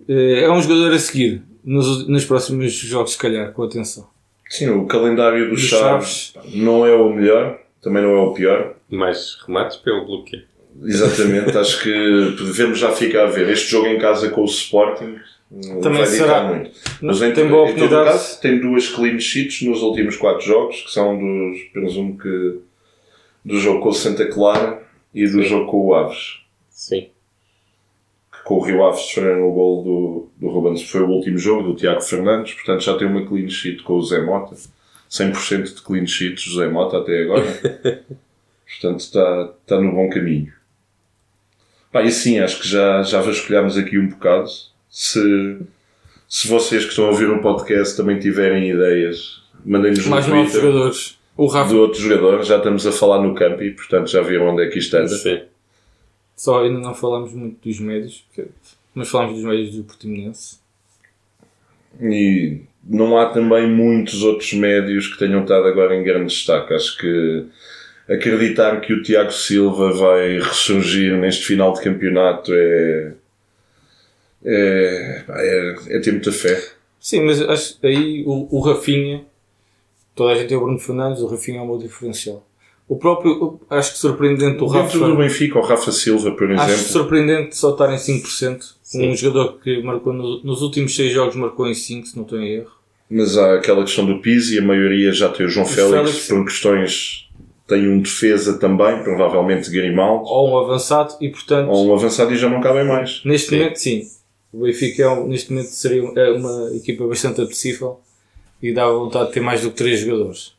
eh, É um jogador a seguir nos, nos próximos jogos, se calhar, com atenção. Sim, o calendário do Dos Chaves pá, não é o melhor, também não é o pior. Mais remates pelo bloqueio. Exatamente, acho que devemos já ficar a ver. Este jogo em casa com o Sporting não Também vai será- muito. Mas em, tem boa em oportunidade. caso, tem duas clean sheets nos últimos quatro jogos, que são dos, presumo que, do jogo com o Santa Clara e do Sim. jogo com o Aves. Sim. Que com o Rio Aves sofreram o gol do, do Ruben, foi o último jogo do Tiago Fernandes, portanto já tem uma clean sheet com o Zé Mota. 100% de clean sheet José Mota até agora. portanto está, está no bom caminho. Pá, e sim, acho que já, já vasculhámos aqui um bocado. Se, se vocês que estão a ouvir o podcast também tiverem ideias, mandem-nos no Mais novos Twitter jogadores. O Rafa do outro jogador. Já estamos a falar no campi, portanto já viram onde é que isto anda. Sim. Só ainda não falamos muito dos médios. porque Mas falámos dos médios do Portimonense. E não há também muitos outros médios que tenham estado agora em grande destaque. Acho que acreditar que o Tiago Silva vai ressurgir neste final de campeonato é. É, é, é ter muita fé. Sim, mas acho aí o, o Rafinha, toda a gente tem o Bruno Fernandes, o Rafinha é o meu diferencial. O próprio, acho que surpreendente o Rafa. Dentro do Benfica, o Rafa Silva, por Acho exemplo. surpreendente só estar em 5%. Sim. Um jogador que marcou no- nos últimos 6 jogos marcou em 5, se não estou em erro. Mas há aquela questão do Pizzi, a maioria já tem o João Félix, Félix. por questões. Tem um defesa também, provavelmente Grimaldo, Ou um avançado e portanto, ou um avançado e já não cabem mais. neste Sim. momento sim. O Benfica é neste momento seria é uma equipa bastante apetecível e dá vontade de ter mais do que 3 jogadores.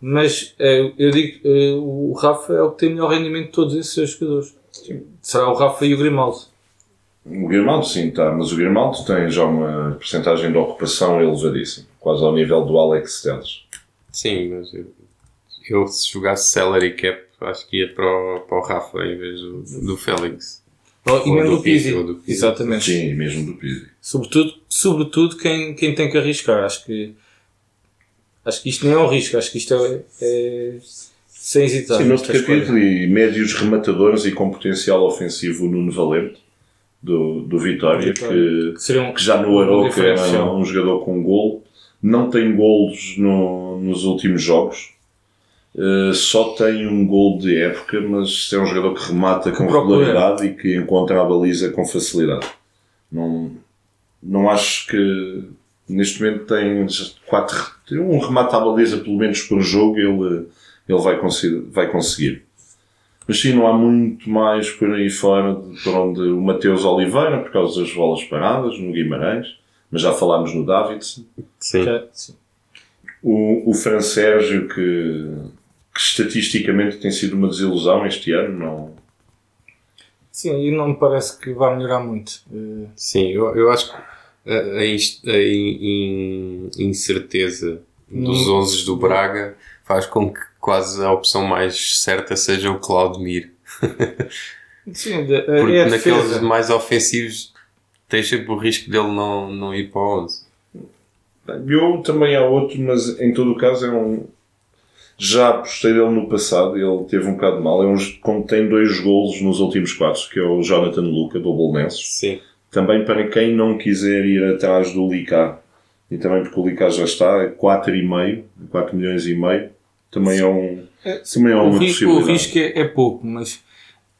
Mas eh, eu digo, eh, o Rafa é o que tem melhor rendimento de todos esses jogadores. Será o Rafa e o Grimaldo. O Grimaldo sim está, mas o Grimaldo tem já uma porcentagem de ocupação elevadíssima, quase ao nível do Alex Telles. Sim, mas eu, eu se jogasse salary cap, acho que ia para o, para o Rafa em vez do, do Félix. Oh, e Ou mesmo do Pizzi. Ou do Pizzi. Exatamente. Sim, mesmo do Pizzi. Sobretudo, sobretudo quem, quem tem que arriscar. Acho que, acho que isto nem é um risco, acho que isto é, é sem hesitar. Sim, noutro capítulo, e médios rematadores e com potencial ofensivo, Nuno Valente, do, do Vitória, Vitória. que, Que um, que já no Aroca diferencial. um jogador com gol. Não tem golos no, nos últimos jogos. Uh, só tem um gol de época, mas é um jogador que remata com regularidade e que encontra a baliza com facilidade. Não, não acho que neste momento tem quatro, tem um remate à baliza pelo menos por jogo, ele, ele vai, conseguir, vai conseguir. Mas sim, não há muito mais por aí fora de, por onde o Mateus Oliveira, por causa das bolas paradas, no Guimarães, mas já falámos no Davidson. Sim. Sim. O, o Fran Sérgio, que, que estatisticamente tem sido uma desilusão este ano, não, Sim, e não me parece que vá melhorar muito. Eh, Sim, eu, eu acho que a, a incerteza dos Não. 11 do Braga faz com que quase a opção mais certa seja o Claudemir. Sim, de- Porque é naqueles defesa. mais ofensivos tens sempre o risco dele não, não ir para o 11. Eu também há outro, mas em todo o caso é um. Já apostei dele no passado, ele teve um bocado mal. É um tem dois golos nos últimos quatro, que é o Jonathan Luca, do Bolonenses. Sim. Também para quem não quiser ir atrás do Licá, e também porque o Licá já está, é 4,5, 4 milhões e meio, também é um. Também é o, risco, o risco é, é pouco, mas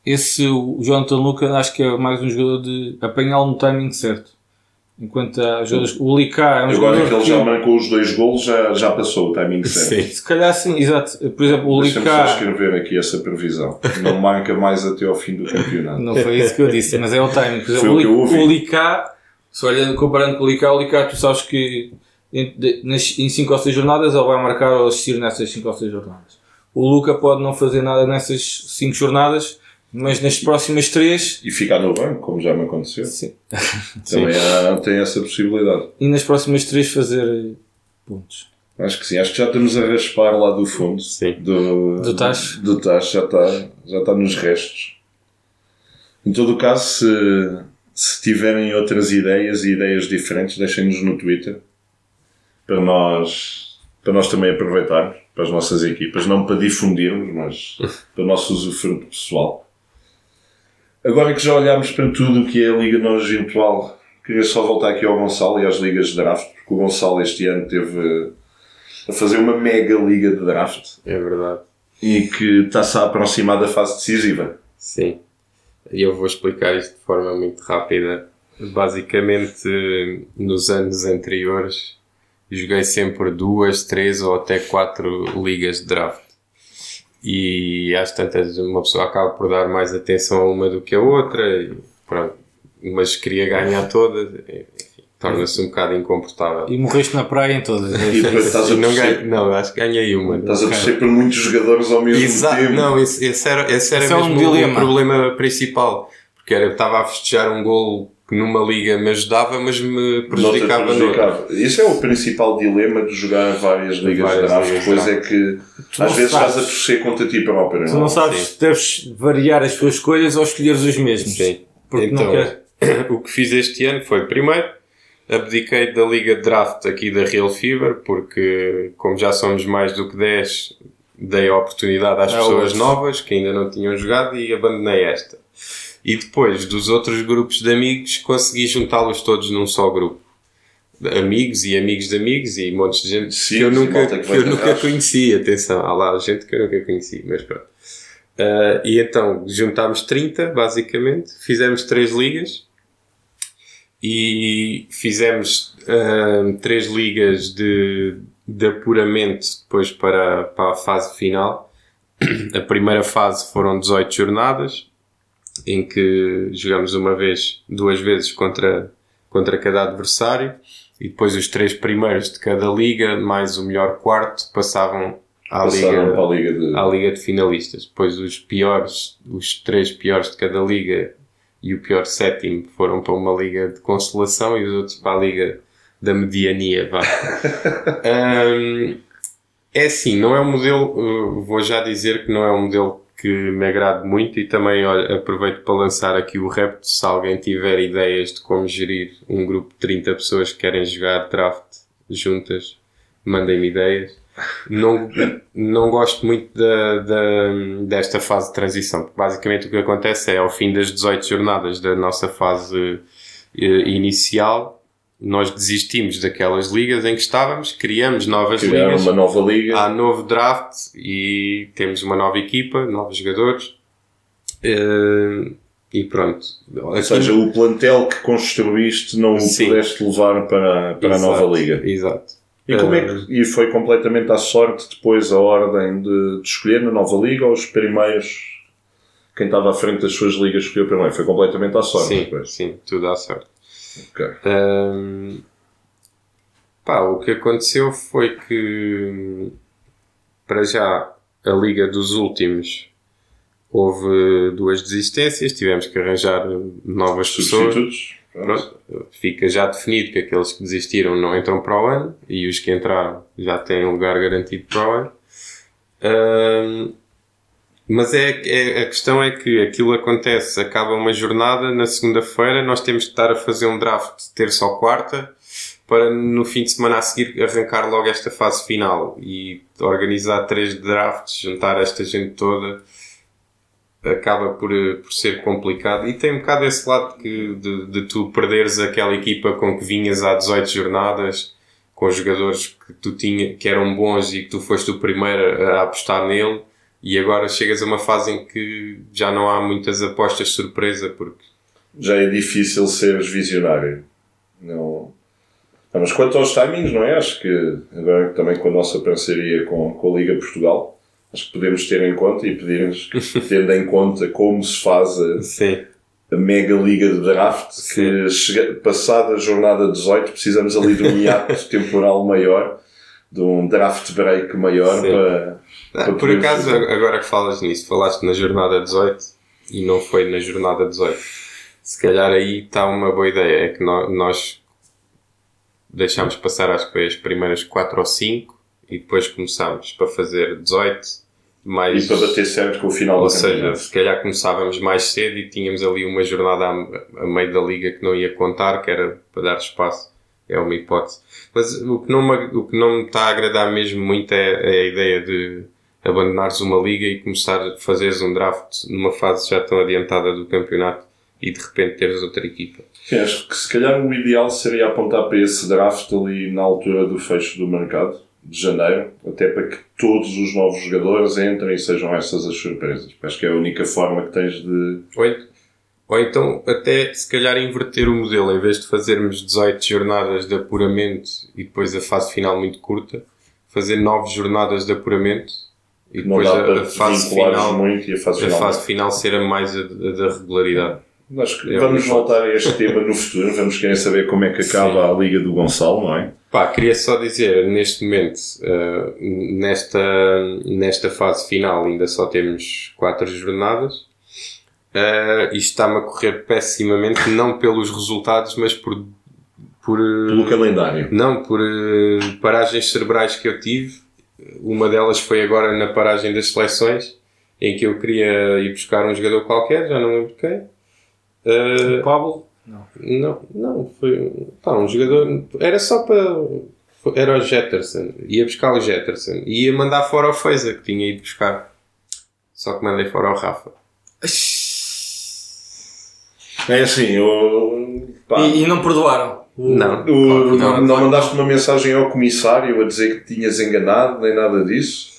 esse, o Jonathan Luca, acho que é mais um jogador de apanhá-lo no timing certo. Enquanto jogadores, o Licá é um Agora jogador que ele já marcou os dois golos, já, já passou o timing certo. Sim. se calhar sim, exato. Por exemplo, o Deixa-me só Licá, escrever aqui essa previsão. Não marca mais até ao fim do campeonato. não foi isso que eu disse, mas é o timing. Por Foi exemplo, o que eu o, o Licá, se olhando, comparando com o Licá, o Licá, tu sabes que em 5 ou 6 jornadas ele vai marcar ou assistir nessas 5 ou 6 jornadas. O Luca pode não fazer nada nessas 5 jornadas, mas nas próximas 3, E ficar no banco, como já me aconteceu. sim. Também há, tem essa possibilidade. e nas próximas 3 fazer eh, pontos. Acho que sim. Acho que já estamos a raspar lá do fundo. Sim. Do, Do tacho. Do tacho. Já está, já está nos restos. Em todo o caso, se, se tiverem outras ideias e ideias diferentes, deixem-nos no Twitter. Para nós, para nós também aproveitarmos. Para as nossas equipas. Não para difundirmos, mas para o nosso usufruto pessoal. Agora que já olhámos para tudo o que é a Liga Nós Virtual, queria só voltar aqui ao Gonçalo e às ligas de draft, porque o Gonçalo este ano teve a fazer uma mega liga de draft É verdade. e que está-se a aproximar da fase decisiva. Sim. E eu vou explicar isto de forma muito rápida. Basicamente, nos anos anteriores, joguei sempre duas, três ou até quatro ligas de draft. E às tantas, uma pessoa acaba por dar mais atenção a uma do que a outra. E, pronto. Mas queria ganhar todas. Torna-se um bocado incomportável. E morreste na praia em todas. E depois estás a não, ganhei, não, acho que ganhei uma. estás a torcer por muitos jogadores ao mesmo Exato, tempo. não, esse, esse era, esse era Esse é um mesmo o problema principal. Porque era, eu estava a festejar um gol que numa liga me ajudava, mas me Não te prejudicava prejudicava. Isso é o principal dilema de jogar várias ligas Várias de draft. ligas de Pois draft. é que não às vezes sabes. estás a torcer contra ti próprio. Tu não sabes se deves variar as tuas escolhas ou escolheres os mesmos. Sim. Porque então, o que fiz este ano foi, primeiro, abdiquei da Liga de Draft aqui da Real Fever, porque como já somos mais do que 10, dei a oportunidade às É pessoas outro. novas que ainda não tinham jogado e abandonei esta. E depois dos outros grupos de amigos, consegui juntá-los todos num só grupo. Amigos e amigos de amigos e montes de gente Sim, que eu nunca, que que eu nunca conheci. Atenção, há lá gente que eu nunca conheci, mas pronto. Ah, e então juntámos 30, basicamente, fizemos três ligas e fizemos ah, três ligas de, de apuramento depois para, para a fase final. A primeira fase foram 18 jornadas, em que jogamos uma vez, duas vezes contra, contra cada adversário, e depois os três primeiros de cada liga, mais o melhor quarto, passavam à liga, a Liga de. à liga de finalistas. Depois os piores, os três piores de cada liga e o pior sétimo foram para uma liga de consolação e os outros para a liga da mediania, vá. Hum, é assim, não é um modelo, uh, vou já dizer que não é um modelo que me agrade muito e também olha, aproveito para lançar aqui o repto se alguém tiver ideias de como gerir um grupo de 30 pessoas que querem jogar draft juntas, mandem-me ideias. Não, não gosto muito da, da- desta fase de transição. Basicamente o que acontece é ao fim das 18 jornadas da nossa fase eh, inicial, nós desistimos daquelas ligas em que estávamos, criamos novas Criaram ligas, uma nova liga. há novo draft e temos uma nova equipa, novos jogadores. Eh, e pronto. Ou seja, o plantel que construíste não o pudeste levar para, para a nova liga. Exato. E, como é Eh, que, e foi completamente à sorte depois a ordem de, de escolher na nova liga ou os primeiros. Quem estava à frente das suas ligas escolheu primeiro? Foi completamente à sorte. sim, depois. sim, tudo à sorte. Ok. Ahm, pá, o que aconteceu foi que, para já, a Liga dos Últimos houve duas desistências, tivemos que arranjar novas pessoas. Pronto, fica já definido que aqueles que desistiram não entram para o ano e os que entraram já têm lugar garantido para o ano. Ahm, mas é, é- a questão é que aquilo acontece, acaba uma jornada, na segunda-feira nós temos que estar a fazer um draft terça ou quarta para no fim de semana a seguir arrancar logo esta fase final e organizar três drafts, juntar esta gente toda acaba por, por ser complicado. E tem um bocado esse lado que, de, de tu perderes aquela equipa com que vinhas há 18 jornadas com jogadores que tu tinha, que eram bons e que tu foste o primeiro a apostar nele e agora chegas a uma fase em que já não há muitas apostas de surpresa porque Já é difícil seres visionário. Não. Ah, mas quanto aos timings, não é? Acho que agora também com a nossa parceria com, com a Liga Portugal, acho que podemos ter em conta e pedir-nos, tendo em conta como se faz a, sim, a mega liga de draft, que chega, passada a jornada 18 precisamos ali de um hiato temporal maior, de um draft break maior Sim. para, Ah, para por acaso, agora que falas nisso, falaste na jornada 18 e não foi na jornada 18. Se calhar aí está uma boa ideia. É que nó- nós deixámos passar, acho que foi as primeiras 4 ou 5 e depois começámos para fazer 18 mais. E para bater certo com o final Ou do seja, campeonato. se calhar começávamos mais cedo e tínhamos ali uma jornada a, a meio da liga que não ia contar, que era para dar espaço. É uma hipótese. Mas o que não me, o que não me está a agradar mesmo muito é, é a ideia de abandonares uma liga e começar a fazeres um draft numa fase já tão adiantada do campeonato e de repente teres outra equipa. Sim, acho que se calhar o ideal seria apontar para esse draft ali na altura do fecho do mercado, de janeiro, até para que todos os novos jogadores entrem e sejam essas as surpresas. Acho que é a única forma que tens de. Ou, ent- ou então até se calhar inverter o modelo, em vez de fazermos 18 jornadas de apuramento e depois a fase final muito curta, fazer 9 jornadas de apuramento e depois a, a fase final, muito e a fase a final. fase final ser a mais a, da regularidade. Que É vamos voltar a este tema no futuro. Vamos querer saber como é que acaba a Liga do Gonçalo, não é? Pá, queria só dizer, neste momento, eh, nesta, nesta fase final ainda só temos 4 jornadas. Eh, isto está-me a correr pessimamente, não pelos resultados, mas por, por, eh, Pelo calendário. Não, por eh, paragens cerebrais que eu tive. Uma delas foi agora na paragem das seleções, em que eu queria ir buscar um jogador qualquer, já não lembro quem. Eh, Pablo, Não, não, foi pá, um jogador. Era só para. Era o Jetterson. Ia buscar o Jetterson. E ia mandar fora o Feza que tinha ido buscar. Só que mandei fora o Rafa. É assim, eu. pá, E, e não perdoaram. O- Não. o- Claro, não, não claro. mandaste uma mensagem ao comissário a dizer que tinhas enganado, nem nada disso?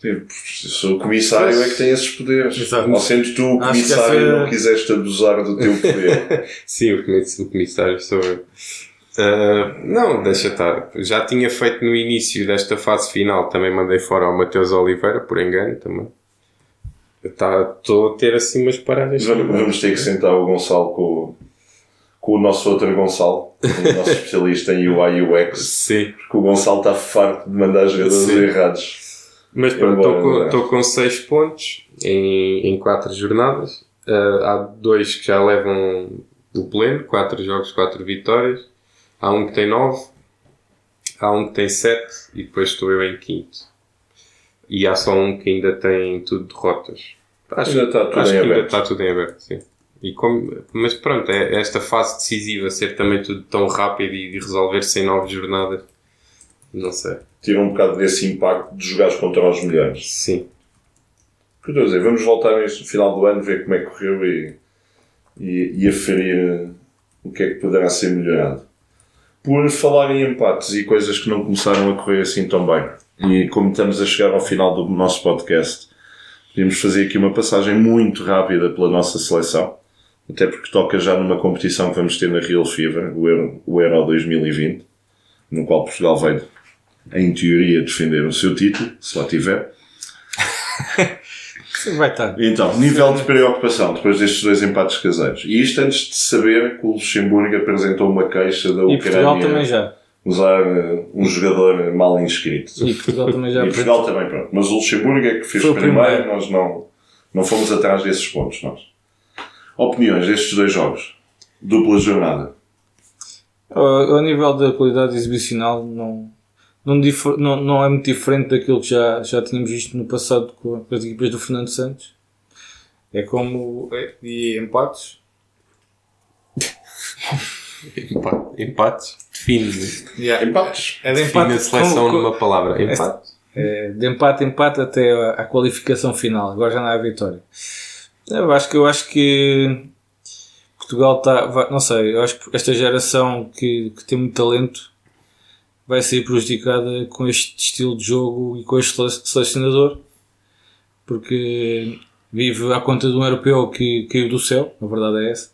Tipo, se o comissário é que tem esses poderes. Exato. Ou sendo tu o comissário e essa- não quiseste abusar do teu poder. Sim, o comiss- o comissário sou eu. Ah, não, deixa estar. Já tinha feito no início desta fase final, também mandei fora o Mateus Oliveira, por engano também. Estou a ter assim umas paradas. vamos, vamos ter que sentar o Gonçalo com, o- com o nosso outro Gonçalo, o nosso especialista em UI e UX, Sim. porque o Gonçalo está farto de mandar jogadores Sim. errados. Mas pronto, estou com, não é? tô com 6 pontos em, em 4 jornadas. Ah, há dois que já levam o pleno, 4 jogos, 4 vitórias. Há um que tem 9, há um que tem 7 e depois estou eu em quinto. E há só um que ainda tem tudo derrotas. Acho, Ainda está tudo acho em que ainda aberto. está tudo em aberto, sim. E como- mas pronto, é esta fase decisiva ser também tudo tão rápido e de resolver-se em 9 jornadas. Não sei. Tira um bocado desse impacto de jogares contra os melhores. Sim. Que estou a dizer, vamos voltar neste final do ano, ver como é que correu e, e, e aferir o que é que poderá ser melhorado. Por falar em empates e coisas que não começaram a correr assim tão bem, e como estamos a chegar ao final do nosso podcast, podemos fazer aqui uma passagem muito rápida pela nossa seleção, até porque toca já numa competição que vamos ter na Real Fever, o Euro, o Euro 2020, no qual Portugal vai, em teoria, defender o seu título, se lá tiver. Vai estar. Então, nível de preocupação depois destes dois empates caseiros. E isto antes de saber que o Luxemburgo apresentou uma queixa da E Portugal Ucrânia também já. usar uh, um jogador mal inscrito. E Portugal também já. E Portugal também, pronto. Mas o Luxemburgo é que fez primeiro, primeiro. nós não, não fomos atrás desses pontos, nós. Opiniões destes dois jogos. Dupla jornada. Ao, ao nível da qualidade exibicional, não, não, difer- não, não é muito diferente daquilo que já, já tínhamos visto no passado com as equipas do Fernando Santos. É como. é- e empates. Empate. Empates. Define. Empates. É de Define empate. a seleção com- com- numa palavra. Empate. É, de empate, empate até a, a qualificação final. Agora já não há vitória. Eu acho que, eu acho que Portugal está. Não sei, eu acho que esta geração que, que tem muito talento vai ser prejudicada com este estilo de jogo e com este sele- selecionador porque vive à conta de um europeu que caiu do céu, a verdade é essa.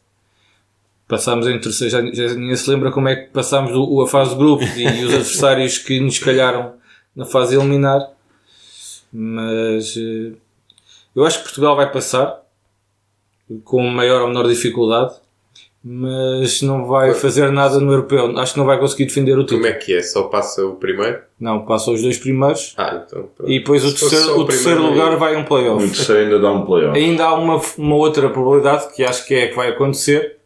Passámos em terceiro, já, já ninguém se lembra como é que passámos do, a fase de grupos e, e os adversários que nos calharam na fase eliminar. Mas eh, eu acho que Portugal vai passar com maior ou menor dificuldade, mas não vai fazer nada no europeu. Acho que não vai conseguir defender o Como título. é que é? Só passa o primeiro? Não, passa os dois primeiros Ah, então. pronto. e depois o Se terceiro, só o terceiro lugar vai a um O playoff. terceiro ainda dá um playoff. Ainda há uma, uma outra probabilidade que acho que é que vai acontecer,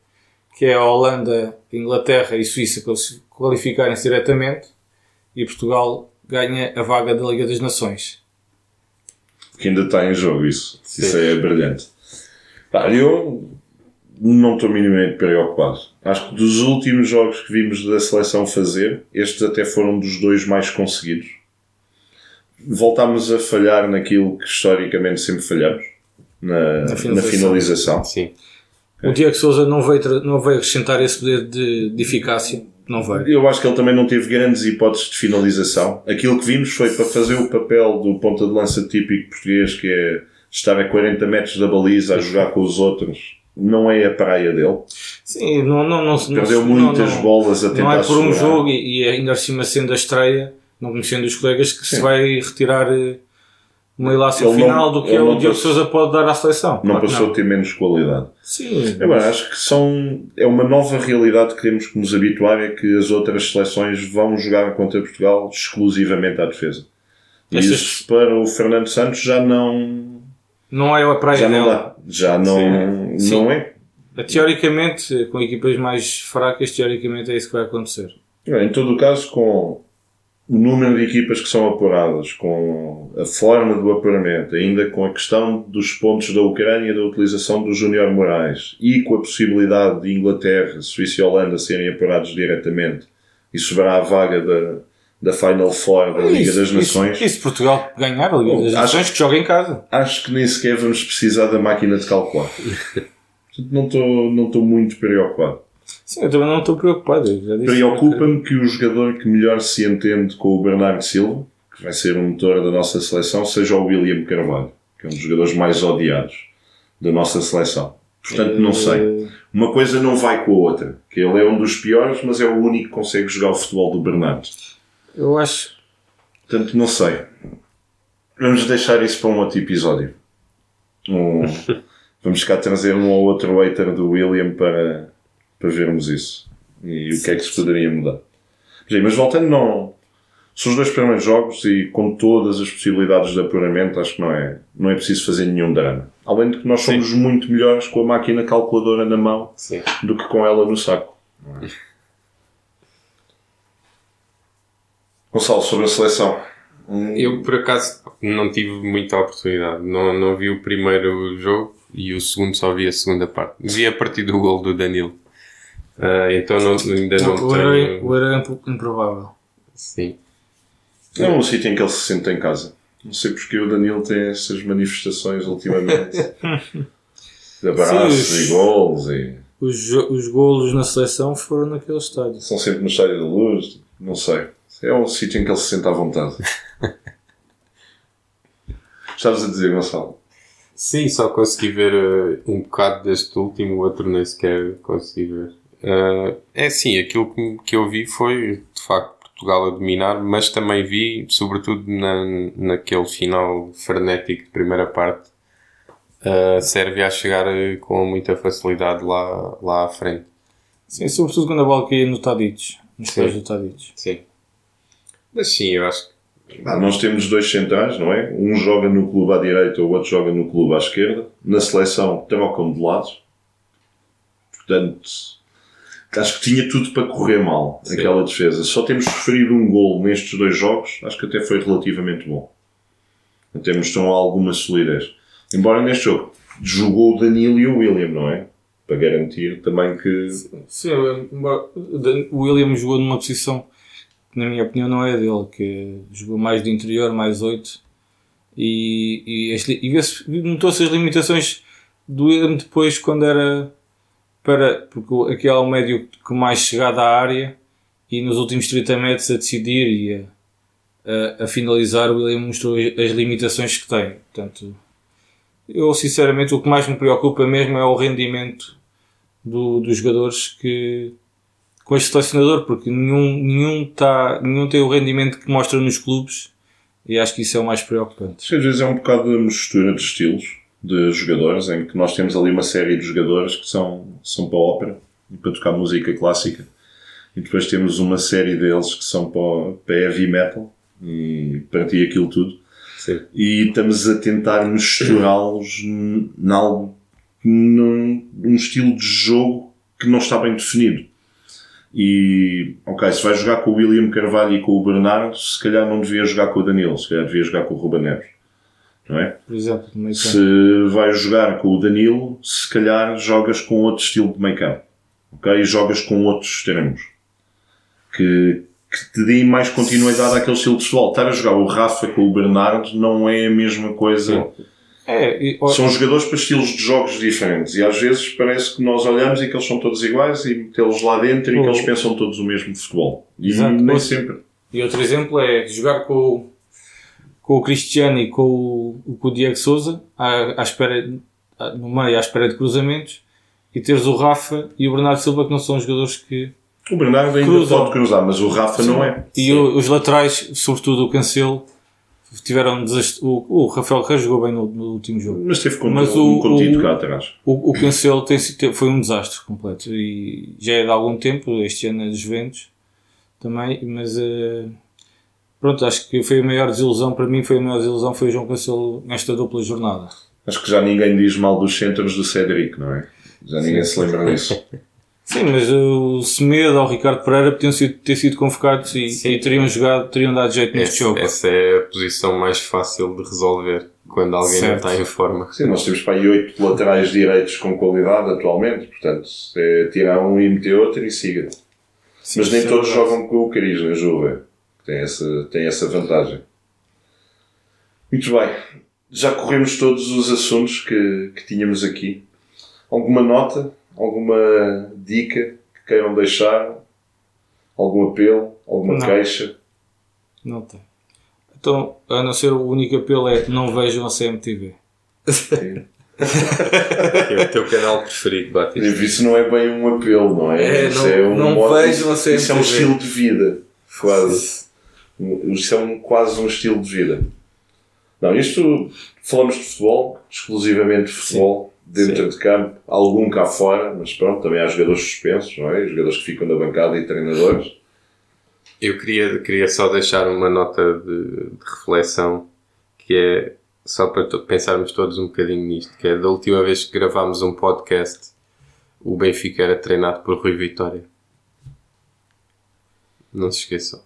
que é a Holanda, Inglaterra e Suíça quali- qualificarem-se diretamente e Portugal ganha a vaga da Liga das Nações. que ainda está em jogo isso. Sim. Isso é brilhante. Pá, eu não estou minimamente preocupado. Acho que dos últimos jogos que vimos da seleção fazer, estes até foram dos dois mais conseguidos. Voltámos a falhar naquilo que historicamente sempre falhamos, na, na finalização. finalização. Sim. O Diego Souza não veio, não veio acrescentar esse poder de, de eficácia. Não veio. Eu acho que ele também não teve grandes hipóteses de finalização. Aquilo que vimos foi para fazer o papel do ponta de lança típico português, que é estar a 40 metros da baliza a jogar com os outros. Não é a praia dele. Sim, não, não, não, Perdeu não, muitas não, bolas a tentar Não é por um segurar. jogo e, e ainda acima sendo a estreia, não conhecendo os colegas, que se Sim. vai retirar eh, uma ilação não- final do que ele o Diogo Souza pode dar à seleção. Não Claro passou a ter menos qualidade. Sim, Agora, acho que são, é uma nova realidade que temos que nos habituar é que as outras seleções vão jogar contra Portugal exclusivamente à defesa. E Estas- isso para o Fernando Santos já não, não é a praia já não dá. Já não, Sim. não é. Teoricamente, com equipas mais fracas, teoricamente é isso que vai acontecer. Em todo o caso, com o número de equipas que são apuradas, com a forma do apuramento, ainda com a questão dos pontos da Ucrânia da utilização do Júnior Moraes e com a possibilidade de Inglaterra, Suíça e Holanda serem apurados diretamente e sobrar a vaga da, da Final Four da Liga Isso, das Nações, Isso, isso Portugal ganhar a Liga das Acho- Nações que joga em casa. acho que nem sequer vamos precisar da máquina de calcular. Portanto, não estou não muito preocupado. Sim, eu também não estou preocupado. Preocupa-me que o jogador que melhor se entende com o Bernardo Silva, que vai ser um motor da nossa seleção, seja o William Carvalho, que é um dos jogadores mais odiados da nossa seleção. Portanto, não sei. Eh, Uma coisa não vai com a outra. Que ele é um dos piores, mas é o único que consegue jogar o futebol do Bernardo. Eu acho. Portanto, não sei. Vamos deixar isso para um outro episódio. Um- vamos cá trazer um ou outro hater do William para, para vermos isso. E o que é que se poderia mudar. Sim, mas voltando, não. São os dois primeiros jogos e com todas as possibilidades de apuramento, acho que não é, não é preciso fazer nenhum drama. Além de que nós somos muito melhores com a máquina calculadora na mão Sim. do que com ela no saco. Gonçalo, sobre a seleção. Eu, por acaso, não tive muita oportunidade. Não, não vi o primeiro jogo e o segundo só vi a segunda parte. Vi a partir do gol do Danilo. Ah, então não, ainda não O era, tenho... o era impo- improvável. Sim. É um sítio em que ele se sente em casa. Não sei porque o Danilo tem essas manifestações ultimamente. de abraços e gols e Os, os golos na seleção foram naquele estádio. são sempre no estádio da luz. Não sei. É um sítio em que ele se sente à vontade. Estavas a dizer, Gonçalo? Sim, só consegui ver eh, um bocado deste último, o outro nem sequer consegui ver. Ah, é sim, aquilo que, que eu vi foi de facto Portugal a dominar, mas também vi, sobretudo na, naquele final frenético de primeira parte, a Sérvia a chegar eh, com muita facilidade lá, lá à frente. Sim, sobretudo quando a bola caía no Tadic. Nos Sim. pés do Tadic. Sim. Sim, eu acho que nós temos dois centrais, não é? Um joga no clube à direita, o outro joga no clube à esquerda. Na seleção trocam de lado. Portanto, acho que tinha tudo para correr mal Sim. aquela defesa. Só temos sofrido um gol nestes dois jogos, acho que até foi relativamente bom. Até mostrou alguma solidez. Embora neste jogo jogou o Danilo e o William, não é? Para garantir também que. Sim, embora- o William jogou numa posição que, na minha opinião, não é dele, que jogou mais de interior, mais 8. E, e, e notou-se as limitações do William depois, quando era para. Porque aquele é o médio que mais chegada à área e nos últimos 30 metros a decidir e a, a, a finalizar, o William mostrou as as limitações que tem. Portanto, eu sinceramente o que mais me preocupa mesmo é o rendimento do, dos jogadores que com este selecionador, porque nenhum, nenhum, tá, nenhum tem o rendimento que mostra nos clubes e acho que isso é o mais preocupante. Às vezes é um bocado de mistura de estilos de jogadores, em que nós temos ali uma série de jogadores que são, são para ópera e para tocar música clássica, e depois temos uma série deles que são para, para heavy metal e para ti aquilo tudo. sim. E estamos a tentar misturá-los n- em algo, num, num estilo de jogo que não está bem definido. E, ok, se vai jogar com o William Carvalho e com o Bernardo, se calhar não devia jogar com o Danilo, se calhar devia jogar com o Ruben Neves. Não é? Por exemplo, no meio campo. Se vai jogar com o Danilo, se calhar jogas com outro estilo de meio campo. Ok? E jogas com outros extremos. Que, que te deem mais continuidade àquele estilo de futebol. Estar a jogar o Rafa com o Bernardo não é a mesma coisa. É, e, ó, São jogadores para estilos de jogos diferentes. E às vezes parece que nós olhamos e que eles são todos iguais e metê-los lá dentro e que eles pensam todos o mesmo futebol. E Exato. nem Outro- sempre. e outro exemplo é jogar com, o- com o Cristiano e com o, com o Diego Souza à, à espera, no meio à espera de cruzamentos e teres o Rafa e o Bernardo Silva que não são jogadores que O Bernardo ainda Cruzam. pode cruzar, mas o Rafa não é. E os laterais, sobretudo o Cancelo, tiveram desastre. O, o Rafael Reis jogou bem no, no último jogo. Mas teve contido, Mas o- um contido o- cá atrás. O, o Cancelo tem, foi um desastre completo. E já é de algum tempo, este ano é dos Juventus também, mas eh, pronto, acho que foi a maior desilusão para mim, foi a maior desilusão foi o João Cancelo nesta dupla jornada. Acho que já ninguém diz mal dos centros do Cédric, não é? Já ninguém se lembra disso. Sim, mas o Semedo ou o Ricardo Pereira podiam sido, ter sido convocados e, Sim. e teriam jogado, teriam dado jeito neste Essa, jogo. essa é a posição mais fácil de resolver quando alguém Certo. não está em forma. Sim, nós temos para aí oito laterais direitos com qualidade atualmente, portanto, é tirar um e meter outro e siga. Sim, Mas nem é todos jogam com o cariz na Juve. Tem essa, tem essa vantagem. Muito bem. Já corremos todos os assuntos que, que tínhamos aqui. Alguma nota? Alguma dica que queiram deixar? Algum apelo? Alguma Não. queixa? Não tem. Então, a não ser o único apelo é não vejam a CMTV. É o teu canal preferido, Batista. Isso não é bem um apelo, não é? É, Isso não- é um não modo- vejam a Isso é um CMTV. estilo de vida. Quase. Isso é um, quase um estilo de vida. Não, isto falamos de futebol, exclusivamente de futebol, dentro de campo, algum cá fora, mas pronto, também há jogadores suspensos, não é? Jogadores que ficam na bancada e treinadores. Eu queria, queria só deixar uma nota de, de reflexão que é só para to- pensarmos todos um bocadinho nisto, que é da última vez que gravámos um podcast o Benfica era treinado por Rui Vitória. Não se esqueçam.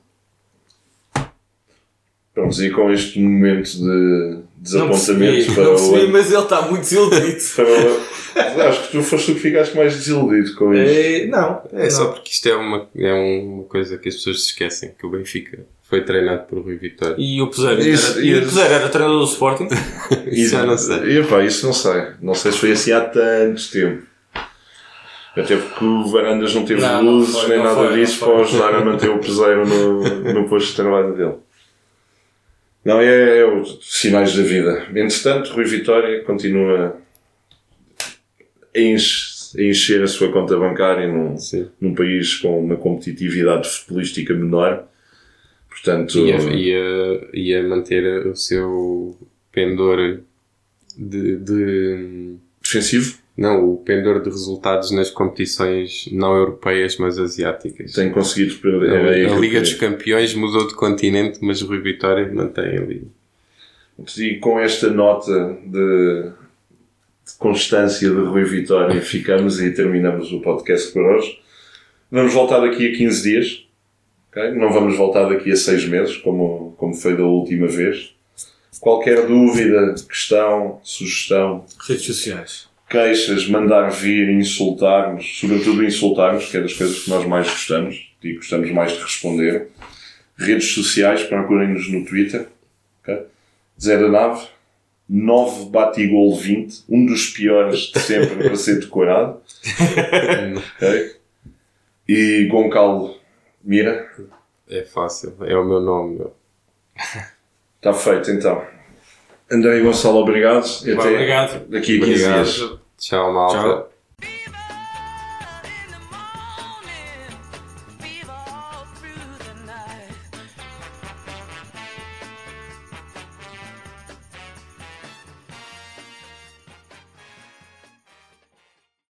Pronto, e com este momento de Não desapontamento percebi, para não o percebi, ano. mas ele está muito desiludido. para o- Acho que tu foste tu que ficaste mais desiludido com isto. É, não, É não. só porque isto é uma, é uma coisa que as pessoas se esquecem, que o Benfica foi treinado por Rui Vitória. E o Peseiro? Isso- era, e o Peseiro era treinador do Sporting? Isso já não sei. E, pá, isso não sei. Não sei se foi assim há tanto tempo. Até porque o Varandas não teve Não, não luzes foi, nem não nada foi, não disso foi. para ajudar a manter o peseiro no, no posto de trabalho dele. Não, é, é os sinais da vida. Entretanto, Rui Vitória continua a enche- a encher a sua conta bancária num, num país com uma competitividade futebolística menor. Portanto, E a, e, a, e a manter o seu pendor de, de- defensivo Não, o pendor de resultados nas competições não europeias, mas asiáticas. tem conseguido perder. A, é a eu Liga queria- dos Campeões mudou de continente, mas o Rui Vitória mantém ali. E com esta nota de, de constância de Rui Vitória ficamos e terminamos o podcast por hoje. Vamos voltar daqui a 15 dias. ok? Não vamos voltar daqui a 6 meses, como, como foi da última vez. Qualquer dúvida, questão, sugestão, Redes sociais. Queixas, mandar vir, insultar-nos, sobretudo insultar-nos, que é das coisas que nós mais gostamos e gostamos mais de responder. Redes sociais, procurem-nos no Twitter. ok? Zé da Nave, 9 Batigol 20, um dos piores de sempre para ser decorado. ok? E Goncalo Mira, É fácil, é o meu nome. meu. está feito então. André e Gonçalo, obrigado. Vá, até obrigado. daqui a 15 Obrigado. dias. 小猫的。